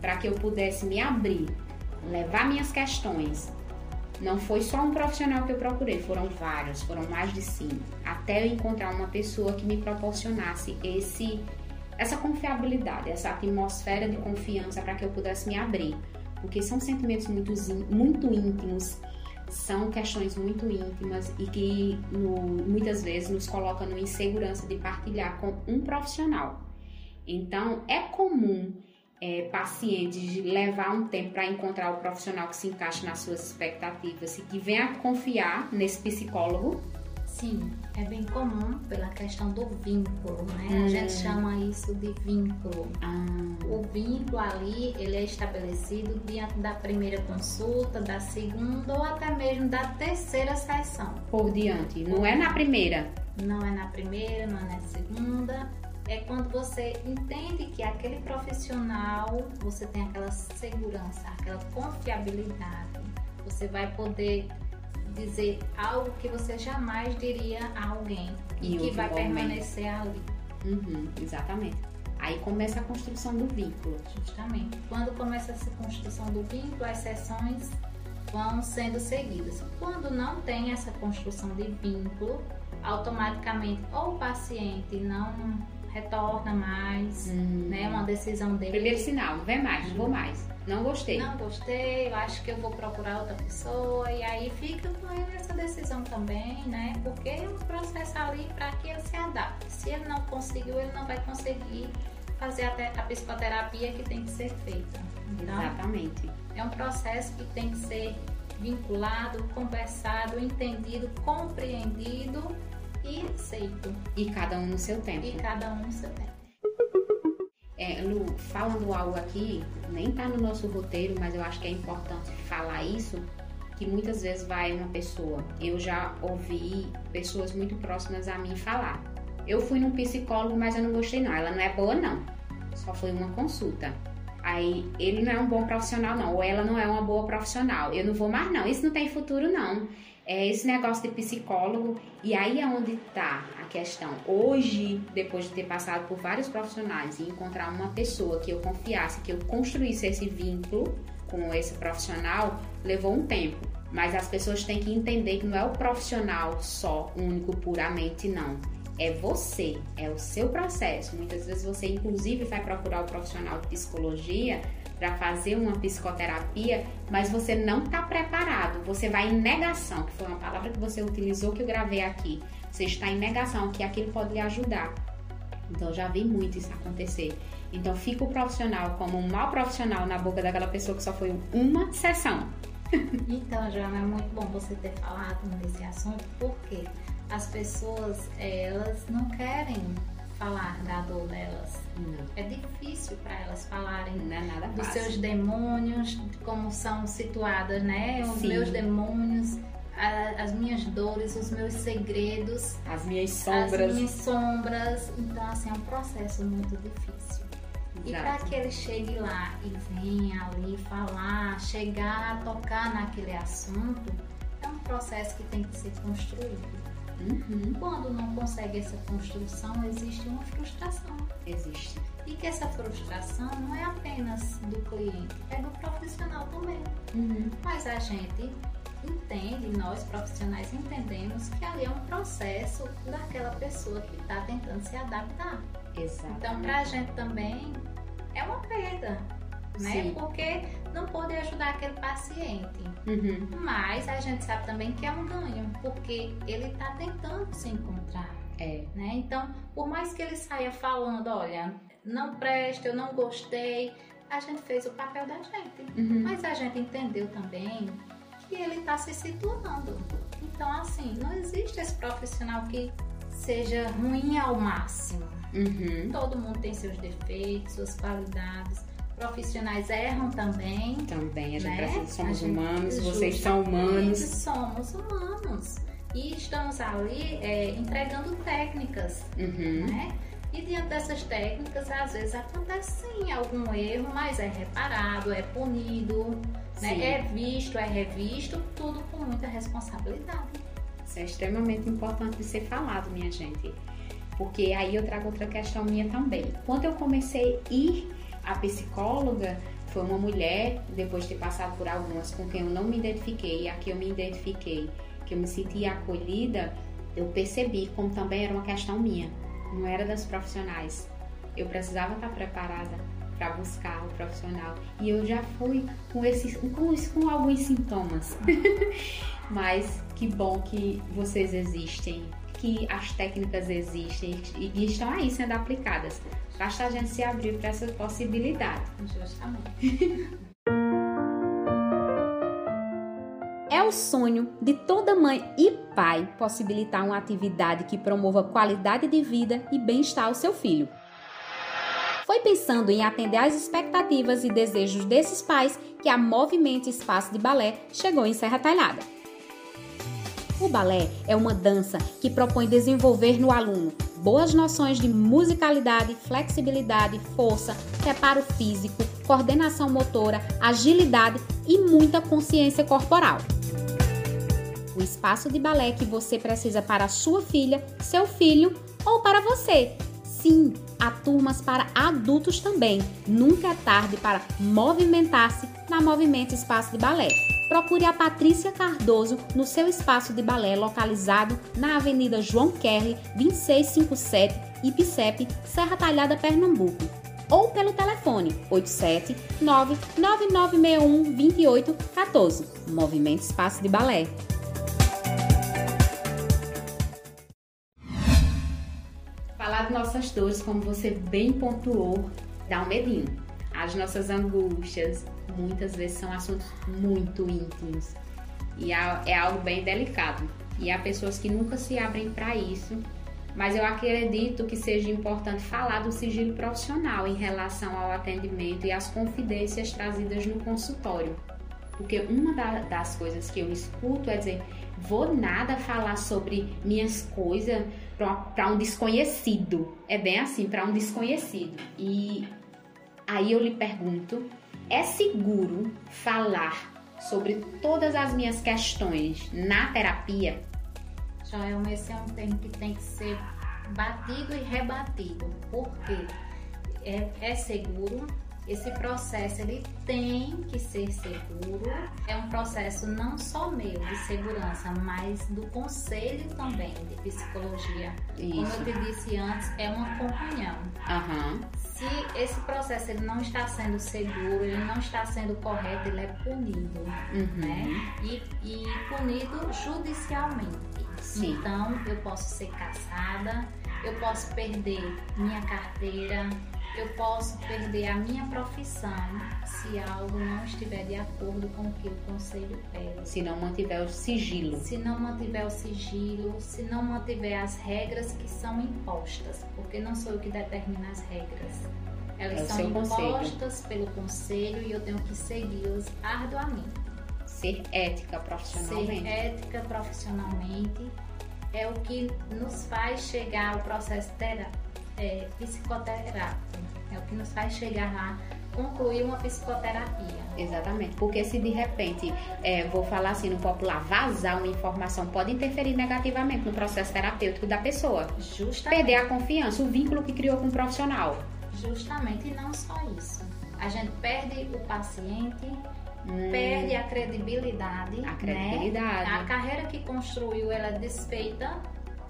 para que eu pudesse me abrir, levar minhas questões. Não foi só um profissional que eu procurei, foram vários, foram mais de cinco, até eu encontrar uma pessoa que me proporcionasse esse essa confiabilidade, essa atmosfera de confiança para que eu pudesse me abrir, porque são sentimentos muito, muito íntimos, são questões muito íntimas e que no, muitas vezes nos colocam numa insegurança de partilhar com um profissional. Então, é comum é, pacientes levar um tempo para encontrar o profissional que se encaixe nas suas expectativas e que venha confiar nesse psicólogo Sim, é bem comum pela questão do vínculo, né? Hum. A gente chama isso de vínculo. Ah. O vínculo ali, ele é estabelecido diante da primeira consulta, da segunda ou até mesmo da terceira sessão. Por diante, não é na primeira? Não é na primeira, não é na segunda. É quando você entende que aquele profissional, você tem aquela segurança, aquela confiabilidade. Você vai poder dizer algo que você jamais diria a alguém e, que vai permanecer ali. Uhum, exatamente. Aí começa a construção do vínculo. Justamente. Quando começa essa construção do vínculo, as sessões vão sendo seguidas. Quando não tem essa construção de vínculo, automaticamente ou o paciente não retorna mais, hum. né? Uma decisão dele. Primeiro sinal, não vem mais, não vou mais. Não gostei. Não gostei, eu acho que eu vou procurar outra pessoa. E aí fica com ele essa decisão também, né? Porque é um processo ali para que ele se adapte. Se ele não conseguiu, ele não vai conseguir fazer até a psicoterapia que tem que ser feita. Então, Exatamente. É um processo que tem que ser vinculado, conversado, entendido, compreendido e aceito. E cada um no seu tempo. E cada um no seu tempo. É, Lu, falando algo aqui, nem tá no nosso roteiro, mas eu acho que é importante falar isso, que muitas vezes vai uma pessoa. Eu já ouvi pessoas muito próximas a mim falar. Eu fui num psicólogo, mas eu não gostei não. Ela não é boa não. Só foi uma consulta. Aí ele não é um bom profissional não, ou ela não é uma boa profissional. Eu não vou mais não. Isso não tem futuro não é esse negócio de psicólogo e aí é onde está a questão. Hoje, depois de ter passado por vários profissionais e encontrar uma pessoa que eu confiasse, que eu construísse esse vínculo com esse profissional, levou um tempo. Mas as pessoas têm que entender que não é o profissional só, único, puramente, não. É você, é o seu processo. Muitas vezes você, inclusive, vai procurar o profissional de psicologia para fazer uma psicoterapia, mas você não está preparado, você vai em negação, que foi uma palavra que você utilizou que eu gravei aqui. Você está em negação que aquilo pode lhe ajudar. Então já vi muito isso acontecer. Então fica o profissional como um mau profissional na boca daquela pessoa que só foi uma sessão. (laughs) então, Joana, é muito bom você ter falado nesse assunto, porque as pessoas, elas não querem falar da dor delas. Não. É difícil para elas falarem é dos fácil. seus demônios, de como são situadas, né? Os Sim. meus demônios, a, as minhas dores, os meus segredos, as minhas sombras. As minhas sombras. Então, assim, é um processo muito difícil. Exato. E para que ele chegue lá e venha ali falar, chegar a tocar naquele assunto, é um processo que tem que ser construído. Uhum. Quando não consegue essa construção, existe uma frustração. Existe. E que essa frustração não é apenas do cliente, é do profissional também. Uhum. Mas a gente entende, nós profissionais entendemos que ali é um processo daquela pessoa que está tentando se adaptar. Exato. Então, para a gente também é uma perda, né? Sim. Porque não pode ajudar aquele paciente. Uhum. Mas a gente sabe também que é um ganho, porque ele está tentando se encontrar. É. Né? Então, por mais que ele saia falando, olha, não presta, eu não gostei, a gente fez o papel da gente. Uhum. Mas a gente entendeu também que ele está se situando. Então, assim, não existe esse profissional que seja ruim ao máximo. Uhum. Todo mundo tem seus defeitos, suas qualidades. Profissionais erram também. Também, a gente Né? precisa, somos gente- humanos, vocês são humanos. Somos humanos. E estamos ali é, entregando técnicas, Uhum. né? E diante dessas técnicas, às vezes acontece sim algum erro, mas é reparado, é punido, né? É visto, é revisto, tudo com muita responsabilidade. Isso é extremamente importante de ser falado, minha gente. Porque aí eu trago outra questão minha também. Quando eu comecei a ir à psicóloga, foi uma mulher, depois de ter passado por algumas com quem eu não me identifiquei, a que eu me identifiquei, que eu me senti acolhida, eu percebi como também era uma questão minha, não era das profissionais. Eu precisava estar preparada para buscar o profissional. E eu já fui com esses com, com alguns sintomas. (laughs) Mas que bom que vocês existem, que as técnicas existem e estão aí sendo aplicadas. Basta a gente se abrir para essa possibilidade. Justamente. É o sonho de toda mãe e pai possibilitar uma atividade que promova qualidade de vida e bem-estar ao seu filho. Foi pensando em atender às expectativas e desejos desses pais que a Movimento Espaço de Balé chegou em Serra Talhada. O balé é uma dança que propõe desenvolver no aluno boas noções de musicalidade, flexibilidade, força, preparo físico, coordenação motora, agilidade e muita consciência corporal. O espaço de balé que você precisa para sua filha, seu filho ou para você. Sim, há turmas para adultos também. Nunca é tarde para movimentar-se na Movimento Espaço de Balé. Procure a Patrícia Cardoso no seu espaço de balé localizado na Avenida João Kerley, 2657, Ipicep, Serra Talhada, Pernambuco. Ou pelo telefone 87 99961 2814. Movimento Espaço de Balé. Falar de nossas dores, como você bem pontuou, dá um medinho. As nossas angústias, muitas vezes são assuntos muito íntimos e é é algo bem delicado. E há pessoas que nunca se abrem para isso, mas eu acredito que seja importante falar do sigilo profissional em relação ao atendimento e às confidências trazidas no consultório. Porque uma da- das coisas que eu escuto é dizer: vou nada falar sobre minhas coisas para um desconhecido. É bem assim, para um desconhecido. E aí eu lhe pergunto: é seguro falar sobre todas as minhas questões na terapia? Joel, esse é um termo que tem que ser batido e rebatido. Por quê? É, é seguro. Esse processo ele tem que ser seguro. É um processo não só meu de segurança, mas do conselho também de psicologia. Como Isso. eu te disse antes, é uma comunhão. Aham. Se esse processo ele não está sendo seguro, ele não está sendo correto, ele é punido, Uhum. né? E, e punido judicialmente. Sim. Então, eu posso ser caçada, eu posso perder minha carteira, eu posso perder a minha profissão se algo não estiver de acordo com o que o conselho pede. Se não mantiver o sigilo. Se não mantiver o sigilo, se não mantiver as regras que são impostas, porque não sou eu que determino as regras. Elas É são seu conselho. impostas pelo conselho e eu tenho que segui-las arduamente. Ser ética Ser profissionalmente. ética profissionalmente é o que nos faz chegar ao processo tera- é, psicoterápico. É o que nos faz chegar lá concluir uma psicoterapia. Exatamente, porque se de repente, é, vou falar assim no popular, vazar uma informação pode interferir negativamente no processo terapêutico da pessoa. Justamente. Perder a confiança, o vínculo que criou com o profissional. Justamente, e não só isso. A gente perde o paciente, hum. perde a credibilidade. A credibilidade. Né? A carreira que construiu, ela é desfeita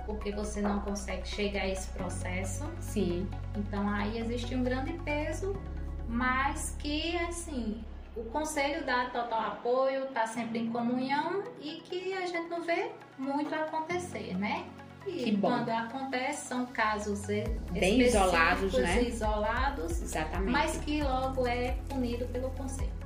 porque você não consegue chegar a esse processo. Sim. Então aí existe um grande peso, mas que assim o conselho dá total apoio, está sempre em comunhão e que a gente não vê muito acontecer, né? E quando acontece são casos bem isolados, né? isolados, Exatamente. mas que logo é punido pelo conselho.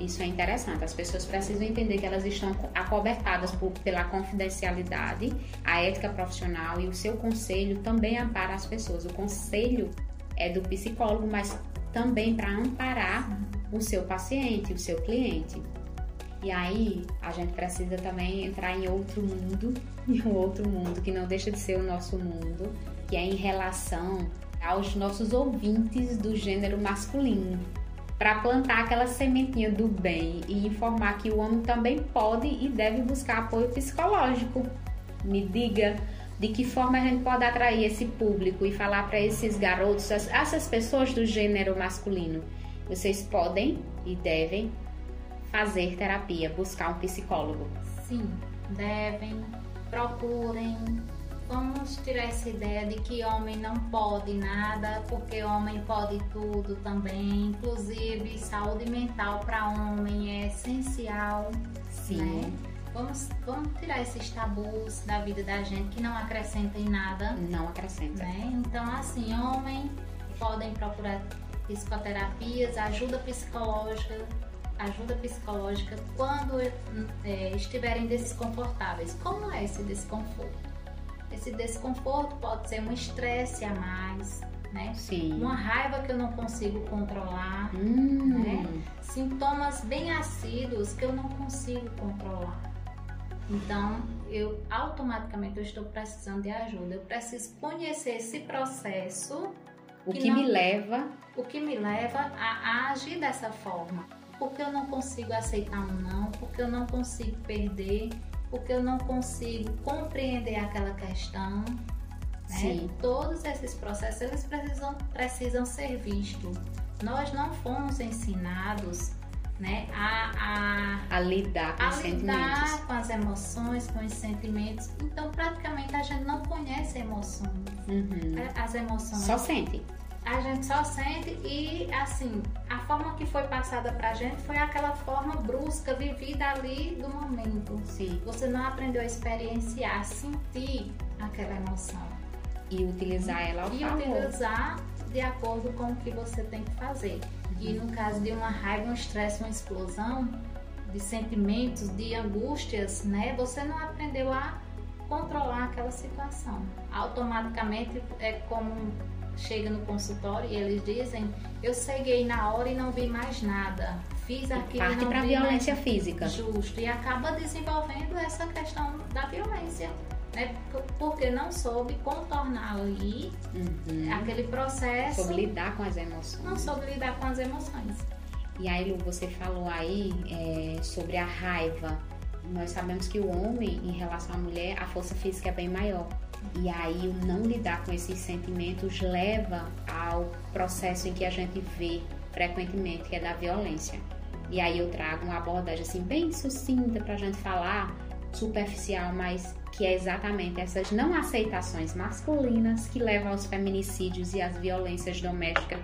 Isso é interessante. As pessoas precisam entender que elas estão acobertadas por, pela confidencialidade, a ética profissional e o seu conselho também ampara as pessoas. O conselho é do psicólogo, mas também para amparar o seu paciente, o seu cliente. E aí a gente precisa também entrar em outro mundo, (laughs) em um outro mundo que não deixa de ser o nosso mundo, que é em relação aos nossos ouvintes do gênero masculino, para plantar aquela sementinha do bem e informar que o homem também pode e deve buscar apoio psicológico. Me diga de que forma a gente pode atrair esse público e falar para esses garotos, essas pessoas do gênero masculino vocês podem e devem fazer terapia, buscar um psicólogo. Sim, devem, procurem. Vamos tirar essa ideia de que homem não pode nada, porque homem pode tudo também. Inclusive, saúde mental para homem é essencial. Sim. Né? Vamos, vamos tirar esses tabus da vida da gente que não acrescentem nada. Não acrescenta. Né? Então, assim, homem podem procurar psicoterapias, ajuda psicológica, ajuda psicológica quando é, estiverem desconfortáveis. Como é esse desconforto? Esse desconforto pode ser um estresse a mais, né? Sim. Uma raiva que eu não consigo controlar, hum. né? Sintomas bem assíduos que eu não consigo controlar. Então, eu automaticamente eu estou precisando de ajuda. Eu preciso conhecer esse processo o que, que não, me leva. O que me leva a, a agir dessa forma. Porque eu não consigo aceitar um não, porque eu não consigo perder, porque eu não consigo compreender aquela questão. Né? Todos esses processos eles precisam, precisam ser vistos. Nós não fomos ensinados né, a, a, a lidar com a lidar com as emoções, com os sentimentos. Então, praticamente a gente não conhece emoções. Uhum. As emoções. Só sente. A gente só sente e, assim, a forma que foi passada pra gente foi aquela forma brusca, vivida ali do momento. Sim. Você não aprendeu a experienciar, sentir aquela emoção. E utilizar ela ao E favor. utilizar de acordo com o que você tem que fazer. E no caso de uma raiva, um estresse, uma explosão de sentimentos, de angústias, né? Você não aprendeu a controlar aquela situação. Automaticamente é como chega no consultório e eles dizem: eu ceguei na hora e não vi mais nada. Fiz aquilo Parte para violência mais... física. Justo. E acaba desenvolvendo essa questão da violência né? Porque não soube contornar ali uhum. aquele processo. Soube lidar com as emoções. Não soube lidar com as emoções. E aí, Lu, você falou aí é, sobre a raiva. Nós sabemos que o homem, em relação à mulher, a força física é bem maior. E aí, o não lidar com esses sentimentos leva ao processo em que a gente vê frequentemente, que é da violência. E aí, eu trago uma abordagem assim, bem sucinta para a gente falar, superficial, mas que é exatamente essas não aceitações masculinas que levam aos feminicídios e às violências domésticas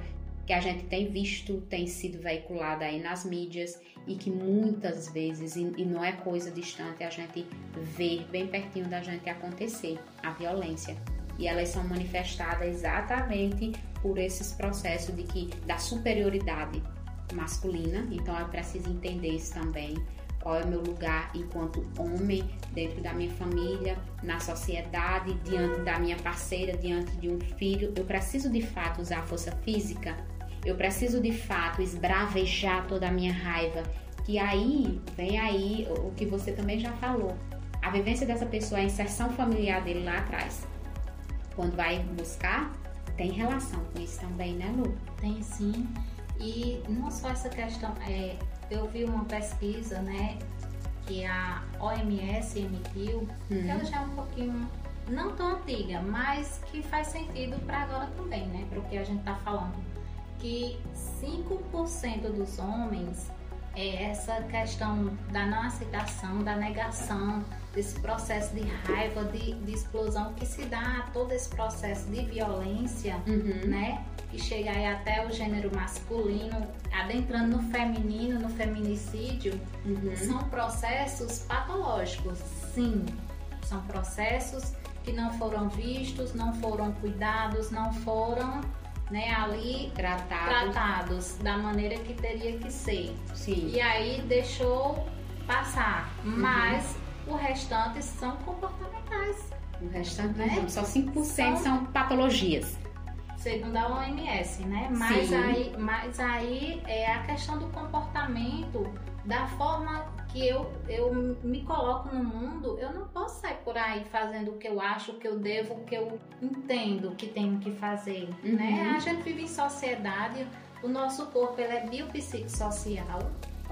que a gente tem visto, tem sido veiculada aí nas mídias e que muitas vezes, e não é coisa distante, a gente vê bem pertinho da gente acontecer a violência. E elas são manifestadas exatamente por esses processos de que da superioridade masculina, então é preciso entender isso também qual é o meu lugar enquanto homem dentro da minha família, na sociedade, diante da minha parceira, diante de um filho. Eu preciso de fato usar a força física, eu preciso de fato esbravejar toda a minha raiva. Que aí vem aí o que você também já falou. A vivência dessa pessoa, a inserção familiar dele lá atrás. Quando vai buscar, tem relação com isso também, né, Lu? Tem sim. E não só essa questão, é, eu vi uma pesquisa, né, que a OMS emitiu, Uhum. que ela já é um pouquinho, não tão antiga, mas que faz sentido para agora também, né, para o que a gente está falando. Que 5% dos homens é essa questão da não aceitação, da negação, desse processo de raiva, de, de explosão que se dá a todo esse processo de violência, Uhum. né? Que chega aí até o gênero masculino, adentrando no feminino, no feminicídio, Uhum. são processos patológicos, sim. São processos que não foram vistos, não foram cuidados, não foram né, ali Tratado. tratados da maneira que teria que ser. Sim. E aí deixou passar. Uhum. Mas o restante são comportamentais, O restante Né? não, só 5% são patologias. segundo a OMS, né? Mas Sim. aí, mas aí é a questão do comportamento, da forma que eu, eu me coloco no mundo, eu não posso sair por aí fazendo o que eu acho, o que eu devo, o que eu entendo que tenho que fazer, Uhum. né? A gente vive em sociedade, o nosso corpo ele é biopsicossocial,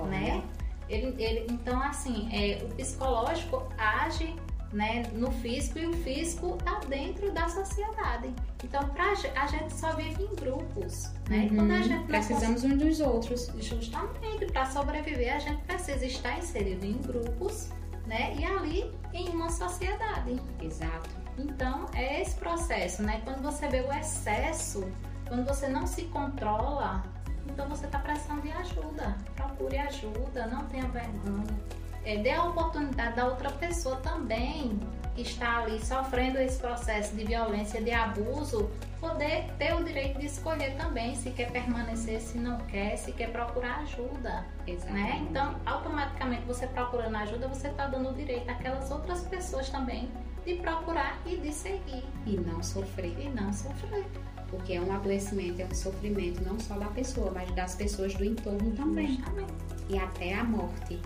né? Ele, ele, então, assim, é, o psicológico age né, no físico e o físico está dentro da sociedade. Então, pra, a gente só vive em grupos, né? Uhum. Quando a gente não Precisamos uns dos outros. justamente para sobreviver, a gente precisa estar inserido em grupos, né? E ali em uma sociedade. Exato. Então, é esse processo, né? Quando você vê o excesso, quando você não se controla, então você está precisando de ajuda. Procure ajuda, não tenha vergonha. É, dê a oportunidade da outra pessoa também que está ali sofrendo esse processo de violência, de abuso, poder ter o direito de escolher também se quer permanecer, se não quer, se quer procurar ajuda né? Então, automaticamente você procurando ajuda, você está dando o direito àquelas outras pessoas também de procurar e de seguir E não sofrer. e não sofrer. Porque é um adoecimento, é um sofrimento não só da pessoa, mas das pessoas do entorno também. Justamente. E até a morte.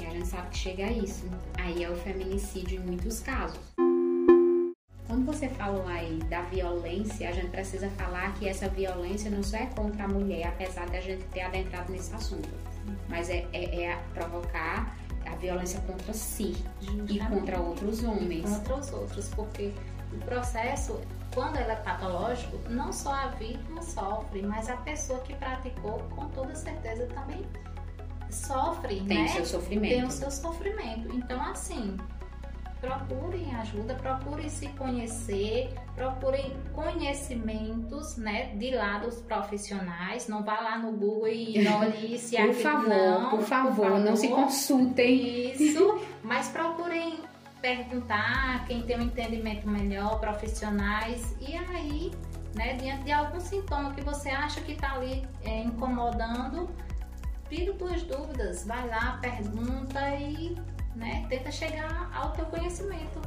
Porque a gente sabe que chega a isso. Aí é o feminicídio em muitos casos. Quando você falou aí da violência, a gente precisa falar que essa violência não só é contra a mulher, apesar de a gente ter adentrado nesse assunto. Mas é, é, é provocar a violência contra si e Justamente. contra outros homens. contra os outros, porque o processo, quando ele é patológico, não só a vítima sofre, mas a pessoa que praticou, com toda certeza, também sofre, Tem né? o seu sofrimento. tem o seu sofrimento. Então, assim, procurem ajuda, procurem se conhecer, procurem conhecimentos, né, de lados profissionais. Não vá lá no Google e olhe (laughs) se Por favor, não, por favor, não se consultem. Isso, (laughs) mas procurem perguntar quem tem um entendimento melhor, profissionais, e aí, né, diante de algum sintoma que você acha que está ali é, incomodando, tira tuas dúvidas, vai lá, pergunta e né, tenta chegar ao teu conhecimento.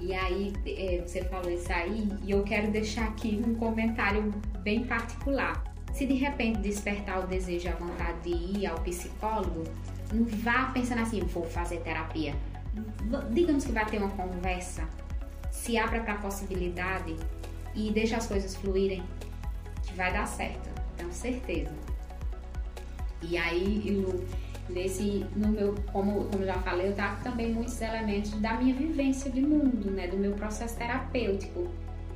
E aí, é, você falou isso aí, e eu quero deixar aqui um comentário bem particular. Se de repente despertar o desejo e a vontade de ir ao psicólogo, não vá pensando assim, vou fazer terapia. Digamos que vai ter uma conversa, se abra para a possibilidade e deixa as coisas fluírem, que vai dar certo, tenho certeza. E aí, eu, nesse, no meu, como, como já falei, eu trago também muitos elementos da minha vivência de mundo, né, do meu processo terapêutico.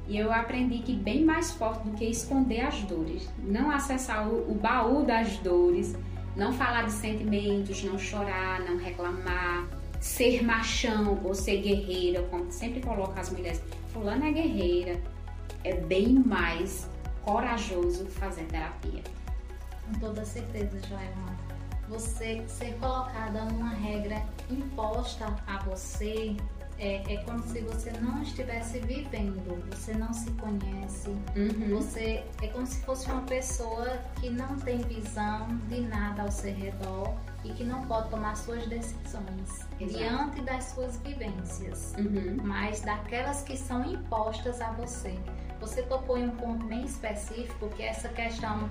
E eu aprendi que bem mais forte do que esconder as dores, não acessar o, o baú das dores, não falar de sentimentos, não chorar, não reclamar, ser machão ou ser guerreira, como sempre coloca as mulheres. Fulana é guerreira, é bem mais corajoso fazer terapia. Com toda certeza, Joelma. Você ser colocada numa regra imposta a você é, é como se você não estivesse vivendo, você não se conhece, Uhum. você é como se fosse uma pessoa que não tem visão de nada ao seu redor e que não pode tomar suas decisões Exato. diante das suas vivências Uhum. mas daquelas que são impostas a você. Você tocou em um ponto bem específico que é essa questão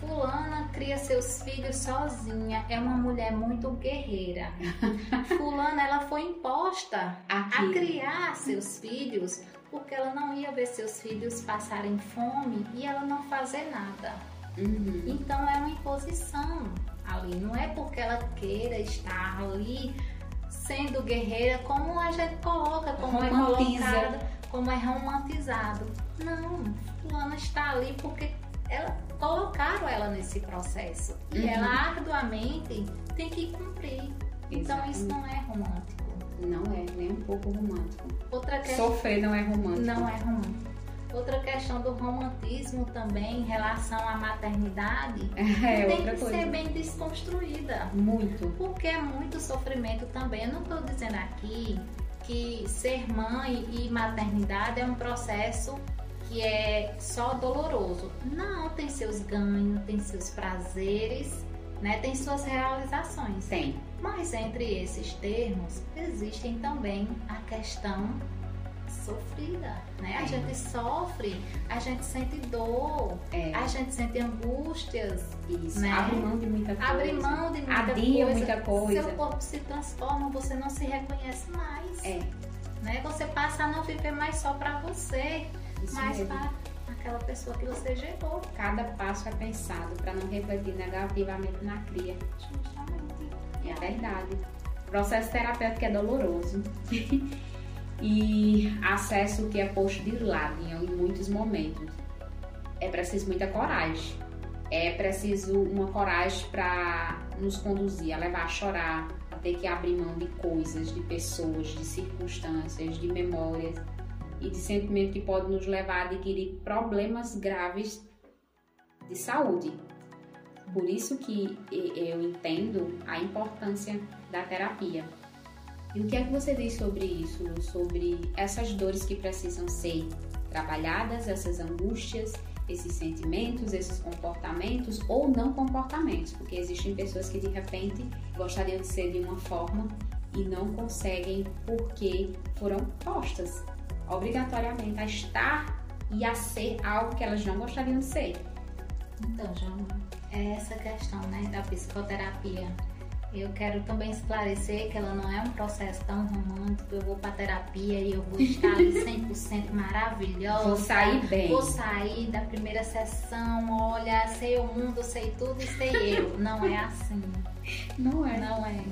fulana cria seus filhos sozinha, é uma mulher muito guerreira. (laughs) fulana ela foi imposta a Aqui. criar seus filhos porque ela não ia ver seus filhos passarem fome e ela não fazer nada. Uhum. Então é uma imposição ali. Não é porque ela queira estar ali sendo guerreira como a gente coloca, como é colocada, como é romantizado. Não, fulana está ali porque ela colocaram ela nesse processo e Uhum. ela arduamente tem que cumprir. Então isso não é romântico. Não é nem um pouco romântico. Outra Sofrer não é romântico. não é romântico. Outra questão do romantismo também em relação à maternidade (laughs) É tem que coisa. ser bem desconstruída. Muito. Porque é muito sofrimento também. Eu não estou dizendo aqui que ser mãe e maternidade é um processo que é só doloroso. Não, tem seus ganhos, tem seus prazeres, né? tem suas realizações. Tem. Mas entre esses termos existem também a questão sofrida, né? A É. gente sofre, a gente sente dor, É. a gente sente angústias, Isso. né? Abre mão de muita coisa. abre mão de muita Adia coisa, muita coisa. seu corpo se transforma, você não se reconhece mais, É. né? Você passa a não viver mais só pra você, Isso mas mesmo. para aquela pessoa que você gerou, Cada passo é pensado para não refletir negativamente na cria. justamente. É verdade. O processo terapêutico é doloroso. (laughs) e acesso que é posto de lado em muitos momentos. É preciso muita coragem. É preciso uma coragem para nos conduzir a levar a chorar, a ter que abrir mão de coisas, de pessoas, de circunstâncias, de memórias e de sentimentos que podem nos levar a adquirir problemas graves de saúde. Por isso que eu entendo a importância da terapia. E o que é que você diz sobre isso? Sobre essas dores que precisam ser trabalhadas, essas angústias, esses sentimentos, esses comportamentos ou não comportamentos, porque existem pessoas que de repente gostariam de ser de uma forma e não conseguem porque foram postas obrigatoriamente a estar e a ser algo que elas não gostariam de ser. Então, João, é essa questão né, da psicoterapia. Eu quero também esclarecer que ela não é um processo tão romântico. Eu vou para terapia e eu vou estar ali (laughs) 100% maravilhosa. Vou sair bem. Vou sair da primeira sessão, olha, sei o mundo, sei tudo e sei eu. Não é assim. Não é. Não é.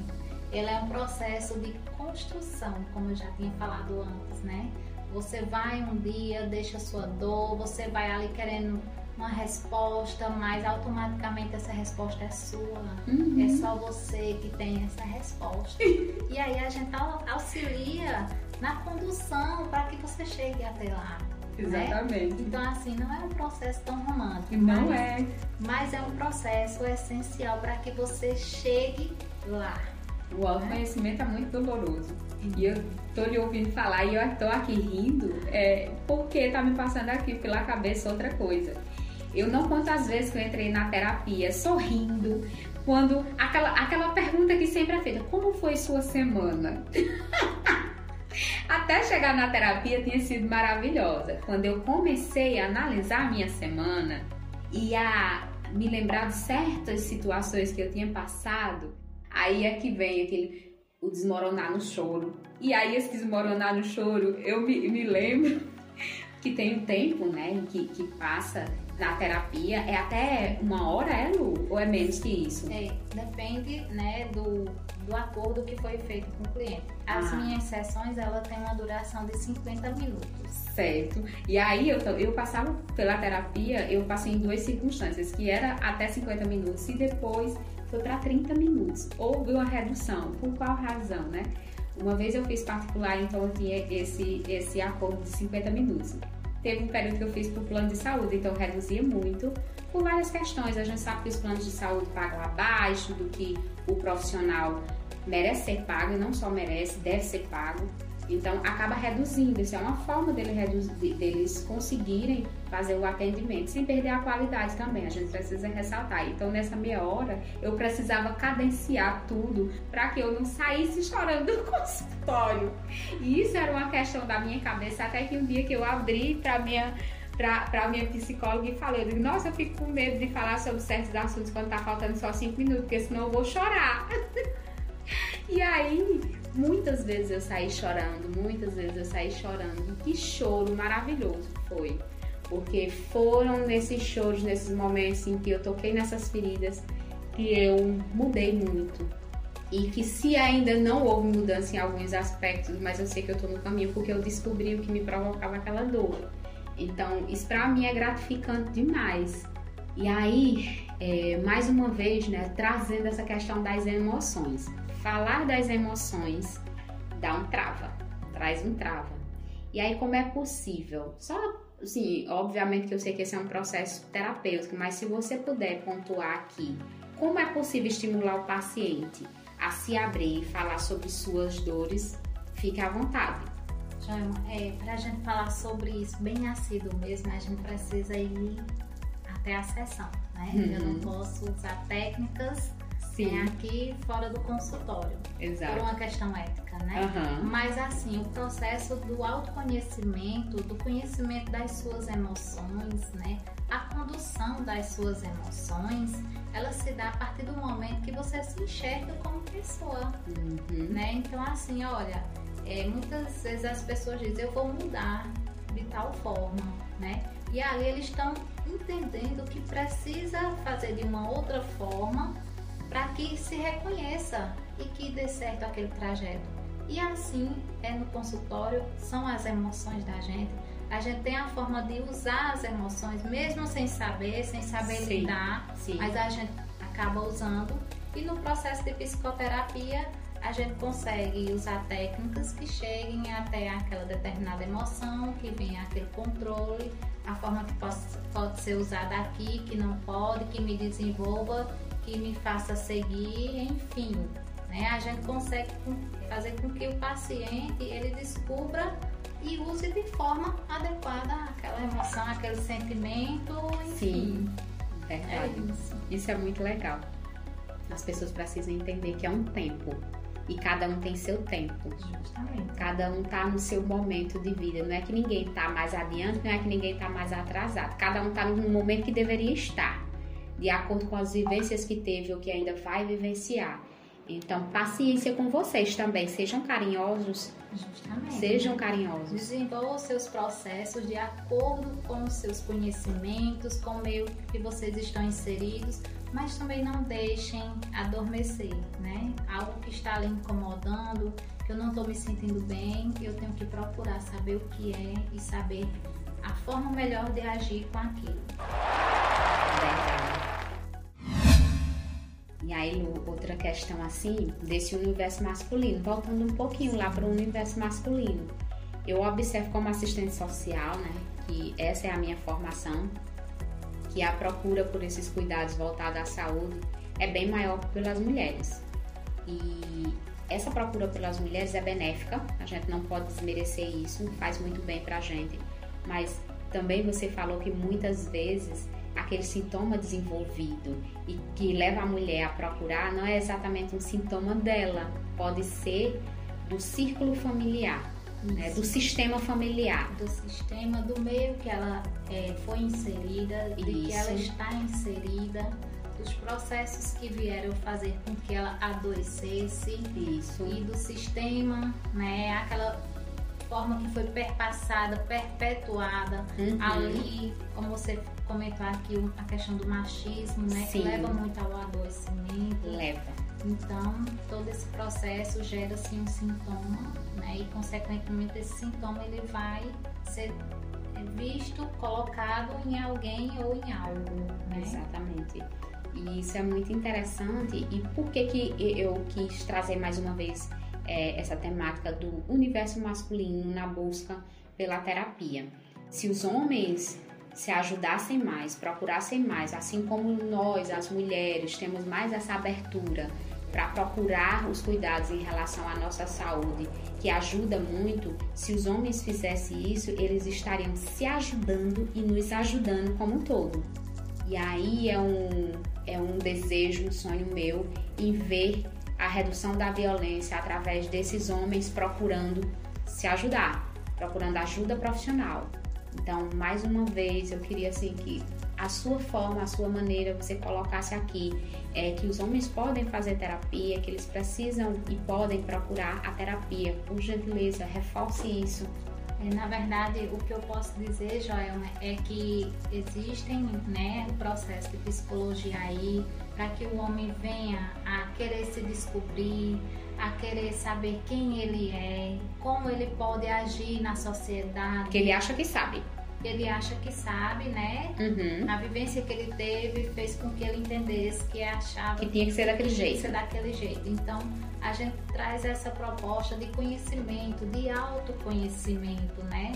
Ele é um processo de construção, como eu já tinha falado antes, né? Você vai um dia, deixa sua dor, você vai ali querendo uma resposta, mas automaticamente essa resposta é sua. Uhum. É só você que tem essa resposta. e aí a gente au- auxilia na condução para que você chegue até lá. Exatamente. Então, assim, não é um processo tão romântico. Não mas, é. Mas é um processo essencial para que você chegue lá. O autoconhecimento é muito doloroso. E eu tô lhe ouvindo falar e eu tô aqui rindo é, porque tá me passando aqui pela cabeça outra coisa. Eu não conto as vezes que eu entrei na terapia sorrindo, quando aquela, aquela pergunta que sempre é feita, como foi sua semana? (laughs) Até chegar na terapia tinha sido maravilhosa. Quando eu comecei a analisar a minha semana e a me lembrar de certas situações que eu tinha passado, aí é que vem aquele o desmoronar no choro. E aí esse desmoronar no choro, eu me, me lembro (laughs) que tem um tempo, né, que, que passa na terapia, é até uma hora, é, Lu? Ou é menos que isso? É, depende né, do, do acordo que foi feito com o cliente. As Ah. minhas sessões ela tem uma duração de 50 minutos. Certo. E aí eu, eu passava pela terapia, eu passei em duas circunstâncias, que era até 50 minutos e depois foi para 30 minutos. Houve uma redução. Por qual razão, né? Uma vez eu fiz particular, então eu tinha esse, esse acordo de 50 minutos. Teve um período que eu fiz por plano de saúde, então reduzia muito por várias questões. A gente sabe que os planos de saúde pagam abaixo do que o profissional merece ser pago, e não só merece, deve ser pago. Então acaba reduzindo, isso é uma forma dele reduzir, deles conseguirem fazer o atendimento sem perder a qualidade também. A gente precisa ressaltar. Então nessa meia hora eu precisava cadenciar tudo para que eu não saísse chorando do (laughs) consultório. E isso era uma questão da minha cabeça até que um dia que eu abri para minha para minha psicóloga e falei, eu digo, nossa, eu fico com medo de falar sobre certos assuntos quando tá faltando só cinco minutos, porque senão eu vou chorar. (laughs) e aí Muitas vezes eu saí chorando, muitas vezes eu saí chorando. Que choro maravilhoso foi. porque foram nesses shows, nesses momentos em que eu toquei nessas feridas, que eu mudei muito. E que se ainda não houve mudança em alguns aspectos, mas eu sei que eu tô no caminho porque eu descobri o que me provocava aquela dor. Então, isso para mim é gratificante demais. E aí, é, mais uma vez, né, trazendo essa questão das emoções. Falar das emoções dá um trava, traz um trava. E aí, como é possível? Só, sim, obviamente que eu sei que esse é um processo terapêutico, mas se você puder pontuar aqui, como é possível estimular o paciente a se abrir e falar sobre suas dores, fique à vontade. Joelma, é, para a gente falar sobre isso bem nascido mesmo, a gente precisa ir até a sessão, né? Uhum. Eu não posso usar técnicas Sim. aqui fora do consultório. Exato. Por uma questão ética, né? Uhum. Mas assim, o processo do autoconhecimento, do conhecimento das suas emoções, né? A condução das suas emoções, ela se dá a partir do momento que você se enxerga como pessoa, uhum. né? Então assim, olha, é, muitas vezes as pessoas dizem, eu vou mudar de tal forma, né? E ali eles estão entendendo que precisa fazer de uma outra forma para que se reconheça e que dê certo aquele trajeto. E assim é no consultório, são as emoções da gente. A gente tem a forma de usar as emoções, mesmo sem saber, sem saber sim, lidar, sim. mas a gente acaba usando. E no processo de psicoterapia, a gente consegue usar técnicas que cheguem até aquela determinada emoção, que venha aquele controle, a forma que pode, pode ser usada aqui, que não pode, que me desenvolva, que me faça seguir, enfim. Né? A gente consegue fazer com que o paciente ele descubra e use de forma adequada aquela emoção, aquele sentimento, enfim. Sim, verdade. É isso. isso é muito legal. As pessoas precisam entender que é um tempo e cada um tem seu tempo. Justamente. Cada um tá no seu momento de vida. Não é que ninguém tá mais adiante, não é que ninguém tá mais atrasado. Cada um tá no momento que deveria estar, de acordo com as vivências que teve ou que ainda vai vivenciar. Então, paciência com vocês também. Sejam carinhosos. Justamente. Sejam carinhosos. Desenvolvam seus processos de acordo com os seus conhecimentos, com o meio que vocês estão inseridos, mas também não deixem adormecer, né? Algo que está ali incomodando, que eu não estou me sentindo bem, eu tenho que procurar saber o que é e saber a forma melhor de agir com aquilo. E aí, outra questão assim, desse universo masculino, voltando um pouquinho lá para o universo masculino. Eu observo como assistente social, né, que essa é a minha formação, que a procura por esses cuidados voltados à saúde é bem maior pelas mulheres. E essa procura pelas mulheres é benéfica, a gente não pode desmerecer isso, faz muito bem pra gente. Mas também você falou que muitas vezes aquele sintoma desenvolvido e que leva a mulher a procurar não é exatamente um sintoma dela, pode ser do círculo familiar né, do sistema familiar. Do sistema, do meio que ela é, foi inserida, de que ela está inserida, dos processos que vieram fazer com que ela adoecesse. Isso. E do sistema, né, aquela forma que foi perpassada, perpetuada uhum. ali, como você comentou aqui, a questão do machismo, né, Sim. que leva muito ao adoecimento. Leva. Então, todo esse processo gera assim um sintoma, né? E consequentemente esse sintoma ele vai ser visto, colocado em alguém ou em algo, né? Exatamente. E isso é muito interessante. E por que que eu quis trazer mais uma vez é, essa temática do universo masculino na busca pela terapia? Se os homens se ajudassem mais, procurassem mais, assim como nós, as mulheres, temos mais essa abertura para procurar os cuidados em relação à nossa saúde, que ajuda muito, se os homens fizessem isso, eles estariam se ajudando e nos ajudando como um todo. E aí é um, é um desejo, um sonho meu em ver a redução da violência através desses homens procurando se ajudar, procurando ajuda profissional. Então, mais uma vez, eu queria assim que a sua forma, a sua maneira, você colocasse aqui é que os homens podem fazer terapia, que eles precisam e podem procurar a terapia. Por gentileza, reforce isso. Na verdade, o que eu posso dizer, Joelma, é que existem né, o processo de psicologia aí para que o homem venha a querer se descobrir, a querer saber quem ele é, como ele pode agir na sociedade. Que ele acha que sabe. Ele acha que sabe, né? Uhum. A vivência que ele teve fez com que ele entendesse que achava que tinha que ser daquele que jeito. ser daquele jeito. Então, a gente traz essa proposta de conhecimento, de autoconhecimento, né?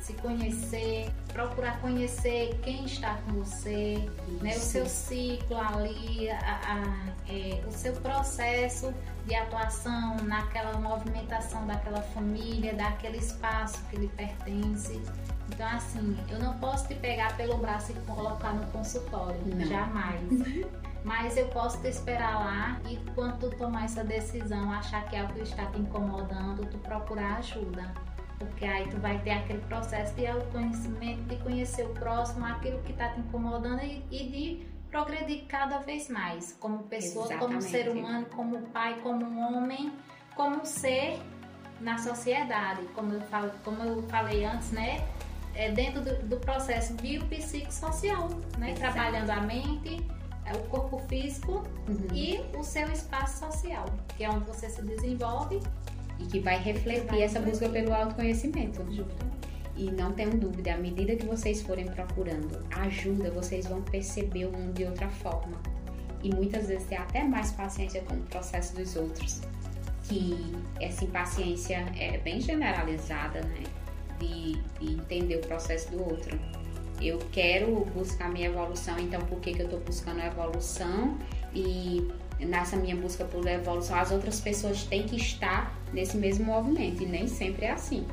Se conhecer, procurar conhecer quem está com você, né? o seu ciclo ali, a- a- é, o seu processo de atuação naquela movimentação daquela família, daquele espaço que lhe pertence. Então, assim, eu não posso te pegar pelo braço e colocar no consultório, Não. jamais. (laughs) Mas eu posso te esperar lá e quando tu tomar essa decisão, achar que é algo que está te incomodando, tu procurar ajuda. Porque aí tu vai ter aquele processo de autoconhecimento, de conhecer o próximo, aquilo que está te incomodando e, e de progredir cada vez mais. Como pessoa, como Exatamente. ser humano, como pai, como homem, como ser na sociedade. Como eu, falo, como eu falei antes, né? É dentro do, do processo biopsicossocial, né? Trabalhando a mente, é, o corpo físico Uhum. e o seu espaço social, que é onde você se desenvolve. E que vai refletir Vai essa refletir. busca pelo autoconhecimento. E não tenham dúvida, à medida que vocês forem procurando ajuda, vocês vão perceber o mundo de outra forma. E muitas vezes ter até mais paciência com o processo dos outros. Que essa impaciência é bem generalizada, né? De, de entender o processo do outro. Eu quero buscar minha evolução, então por que, que eu estou buscando a evolução? E nessa minha busca por evolução, as outras pessoas têm que estar nesse mesmo movimento. E nem sempre é assim.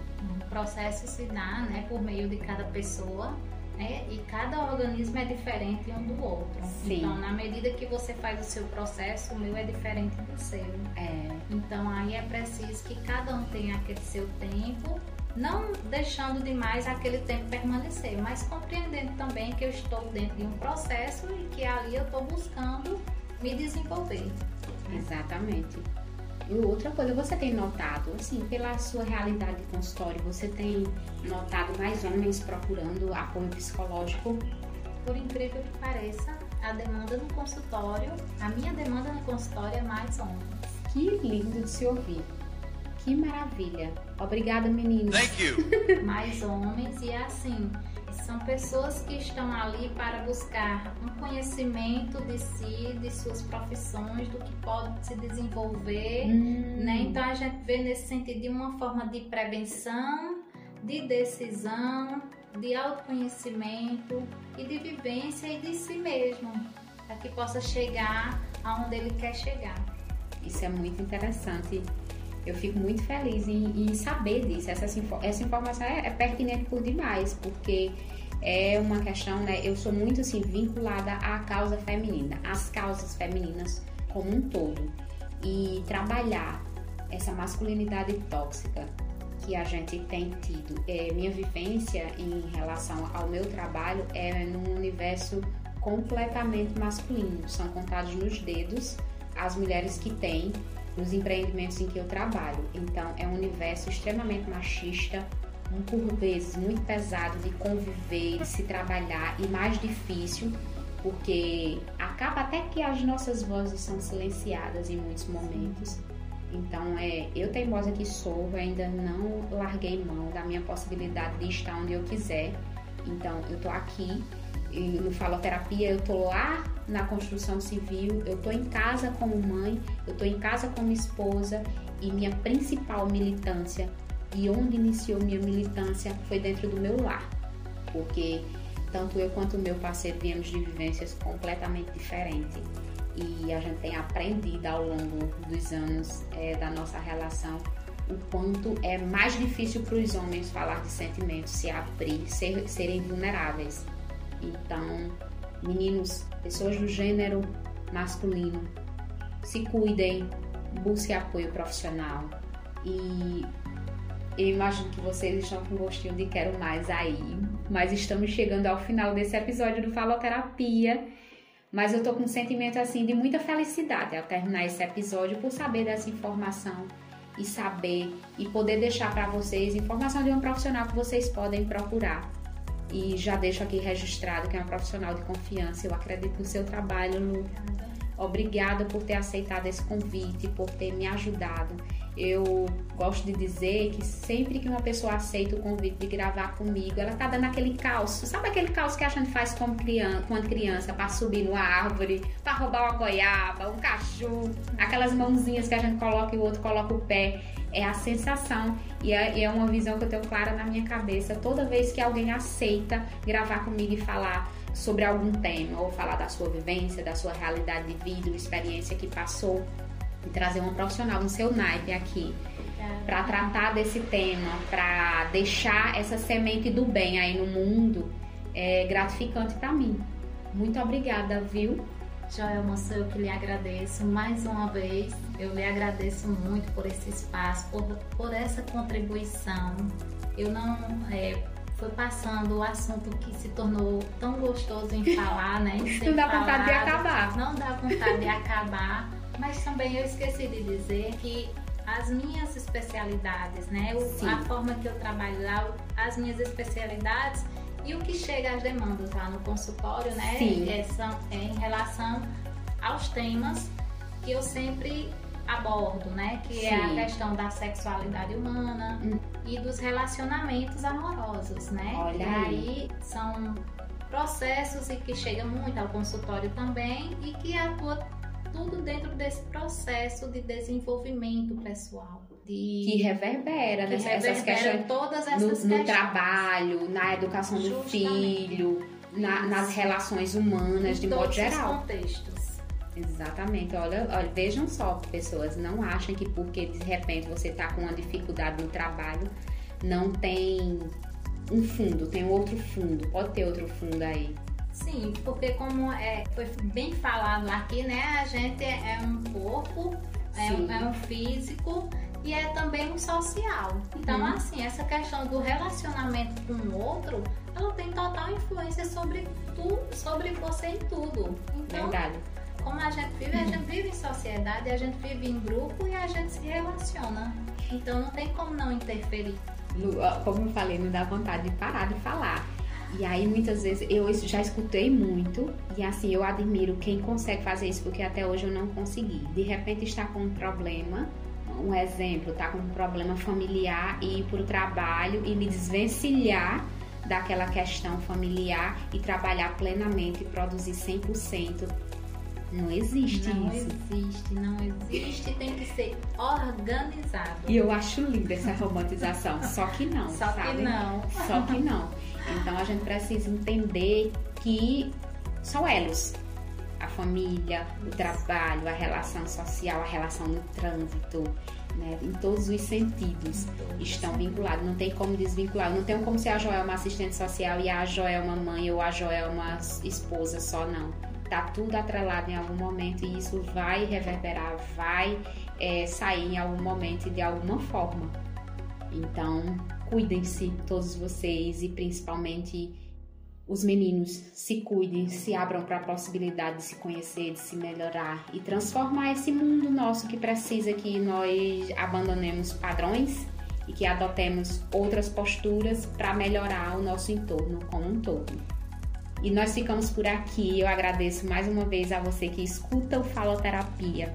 Processo se dá né, por meio de cada pessoa. Né? E cada organismo é diferente um do outro. Sim. Então, na medida que você faz o seu processo, o meu é diferente do seu. É, Então aí é preciso que cada um tenha aquele seu tempo, não deixando demais aquele tempo permanecer, mas compreendendo também que eu estou dentro de um processo e que ali eu estou buscando me desenvolver. exatamente. E outra coisa, você tem notado, assim, pela sua realidade de consultório, você tem notado mais homens procurando apoio psicológico? Por incrível que pareça, a demanda no consultório, a minha demanda no consultório é mais homens. Que lindo de se ouvir. Que maravilha. Obrigada, meninos. Thank you. (laughs) mais homens e assim são pessoas que estão ali para buscar um conhecimento de si, de suas profissões, do que pode se desenvolver, Hum, né? Então a gente vê nesse sentido de uma forma de prevenção, de decisão, de autoconhecimento e de vivência e de si mesmo, para que possa chegar aonde ele quer chegar. Isso é muito interessante. Eu fico muito feliz em, em saber disso. Essa, essa informação é, é pertinente por demais, porque é uma questão, né? Eu sou muito assim vinculada à causa feminina, às causas femininas como um todo. E trabalhar essa masculinidade tóxica que a gente tem tido. É, minha vivência em relação ao meu trabalho é num universo completamente masculino. São contados nos dedos as mulheres que têm nos empreendimentos em que eu trabalho. Então, é um universo extremamente machista, um por vezes muito pesado de conviver, de se trabalhar e mais difícil, porque acaba até que as nossas vozes são silenciadas em muitos momentos. Então, é, eu teimosa que sou, ainda não larguei mão da minha possibilidade de estar onde eu quiser. Então, eu tô aqui no Faloterapia, eu tô lá na construção civil, eu tô em casa como mãe, eu tô em casa como esposa e minha principal militância e onde iniciou minha militância foi dentro do meu lar, porque tanto eu quanto o meu parceiro viemos de vivências completamente diferentes e a gente tem aprendido ao longo dos anos é, da nossa relação o quanto é mais difícil para os homens falar de sentimentos, se abrir, ser, serem vulneráveis. Então, meninos, pessoas do gênero masculino, se cuidem, busquem apoio profissional e eu imagino que vocês estão com gostinho de quero mais aí, mas estamos chegando ao final desse episódio do Faloterapia. Mas eu tô com um sentimento assim de muita felicidade ao terminar esse episódio por saber dessa informação e saber e poder deixar para vocês informação de um profissional que vocês podem procurar. E já deixo aqui registrado que é um profissional de confiança. Eu acredito no seu trabalho, Lu. Obrigada por ter aceitado esse convite, por ter me ajudado. Eu gosto de dizer que sempre que uma pessoa aceita o convite de gravar comigo, ela tá dando aquele calço. Sabe aquele calço que a gente faz como criança, quando criança, para subir numa árvore, para roubar uma goiaba, um caju, aquelas mãozinhas que a gente coloca e o outro coloca o pé. É a sensação e é, é uma visão que eu tenho clara na minha cabeça toda vez que alguém aceita gravar comigo e falar sobre algum tema, ou falar da sua vivência, da sua realidade de vida, experiência que passou, e trazer uma profissional no seu naipe aqui para tratar desse tema, para deixar essa semente do bem aí no mundo, é gratificante para mim. Muito obrigada, viu? Joelma, sou eu que lhe agradeço mais uma vez. Eu lhe agradeço muito por esse espaço, por, por essa contribuição. Eu não é, foi passando o assunto que se tornou tão gostoso em falar, né? (laughs) Em não dá vontade de acabar. Não dá vontade de acabar. Mas também eu esqueci de dizer que as minhas especialidades, né? O, a forma que eu trabalho lá, as minhas especialidades e o que chega às demandas lá no consultório, né? Sim. É, são, é em relação aos temas que eu sempre abordo, né? Que Sim. é a questão da sexualidade humana hum. e dos relacionamentos amorosos, né? Olha e aí. são processos e que chega muito ao consultório também e que atua tudo dentro desse processo de desenvolvimento pessoal. De... Que reverbera, que né? Reverbera essas questões todas essas no, questões. no trabalho, na educação do filho, na, nas relações humanas, de modo geral. contextos. Exatamente. Olha, olha, vejam só, pessoas, não achem que porque de repente você está com uma dificuldade no trabalho, não tem um fundo, tem outro fundo, pode ter outro fundo aí. Sim, porque como é, foi bem falado aqui, né? A gente é um corpo, é um, é um, físico e é também um social. Então, hum. assim, essa questão do relacionamento com o outro, ela tem total influência sobre tu, sobre você em tudo. Então, Verdade. Como a gente vive, a gente vive em sociedade, a gente vive em grupo e a gente se relaciona. Então não tem como não interferir. Como eu falei, não dá vontade de parar de falar. E aí muitas vezes eu já escutei muito e assim eu admiro quem consegue fazer isso porque até hoje eu não consegui. De repente está com um problema, um exemplo, está com um problema familiar e ir para o trabalho e me desvencilhar daquela questão familiar e trabalhar plenamente e produzir 100%. Não existe não isso. Não existe, não existe, tem que ser organizado. E eu acho linda essa romantização, só que não, só sabe? que não. Só que não. Então a gente precisa entender que são elos. A família, o trabalho, a relação social, a relação no trânsito, né? em todos os sentidos estão vinculados. Não tem como desvincular. Não tem como ser a Joel uma assistente social e a Joel uma mãe ou a Joel uma esposa só, não. Tá tudo atrelado em algum momento e isso vai reverberar, vai é, sair em algum momento de alguma forma. Então, cuidem-se todos vocês e principalmente os meninos se cuidem, se abram para a possibilidade de se conhecer, de se melhorar e transformar esse mundo nosso que precisa que nós abandonemos padrões e que adotemos outras posturas para melhorar o nosso entorno como um todo. E nós ficamos por aqui. Eu agradeço mais uma vez a você que escuta o Faloterapia.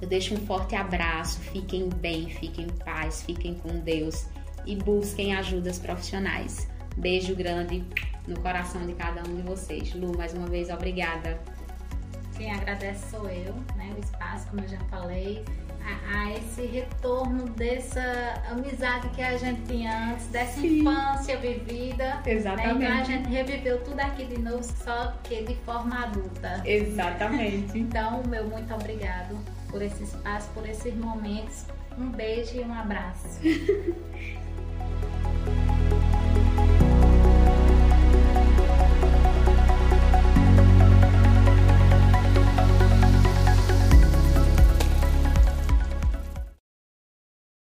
Eu deixo um forte abraço. Fiquem bem, fiquem em paz, fiquem com Deus e busquem ajudas profissionais. Beijo grande no coração de cada um de vocês. Lu, mais uma vez, obrigada. Quem agradece sou eu, né? O espaço, como eu já falei, a, a esse retorno dessa amizade que a gente tinha antes, dessa Sim. infância vivida. Exatamente. Né? Então a gente reviveu tudo aqui de novo, só que de forma adulta. Exatamente. (laughs) então, meu muito obrigado por esse espaço, por esses momentos. Um beijo e um abraço. (laughs) Música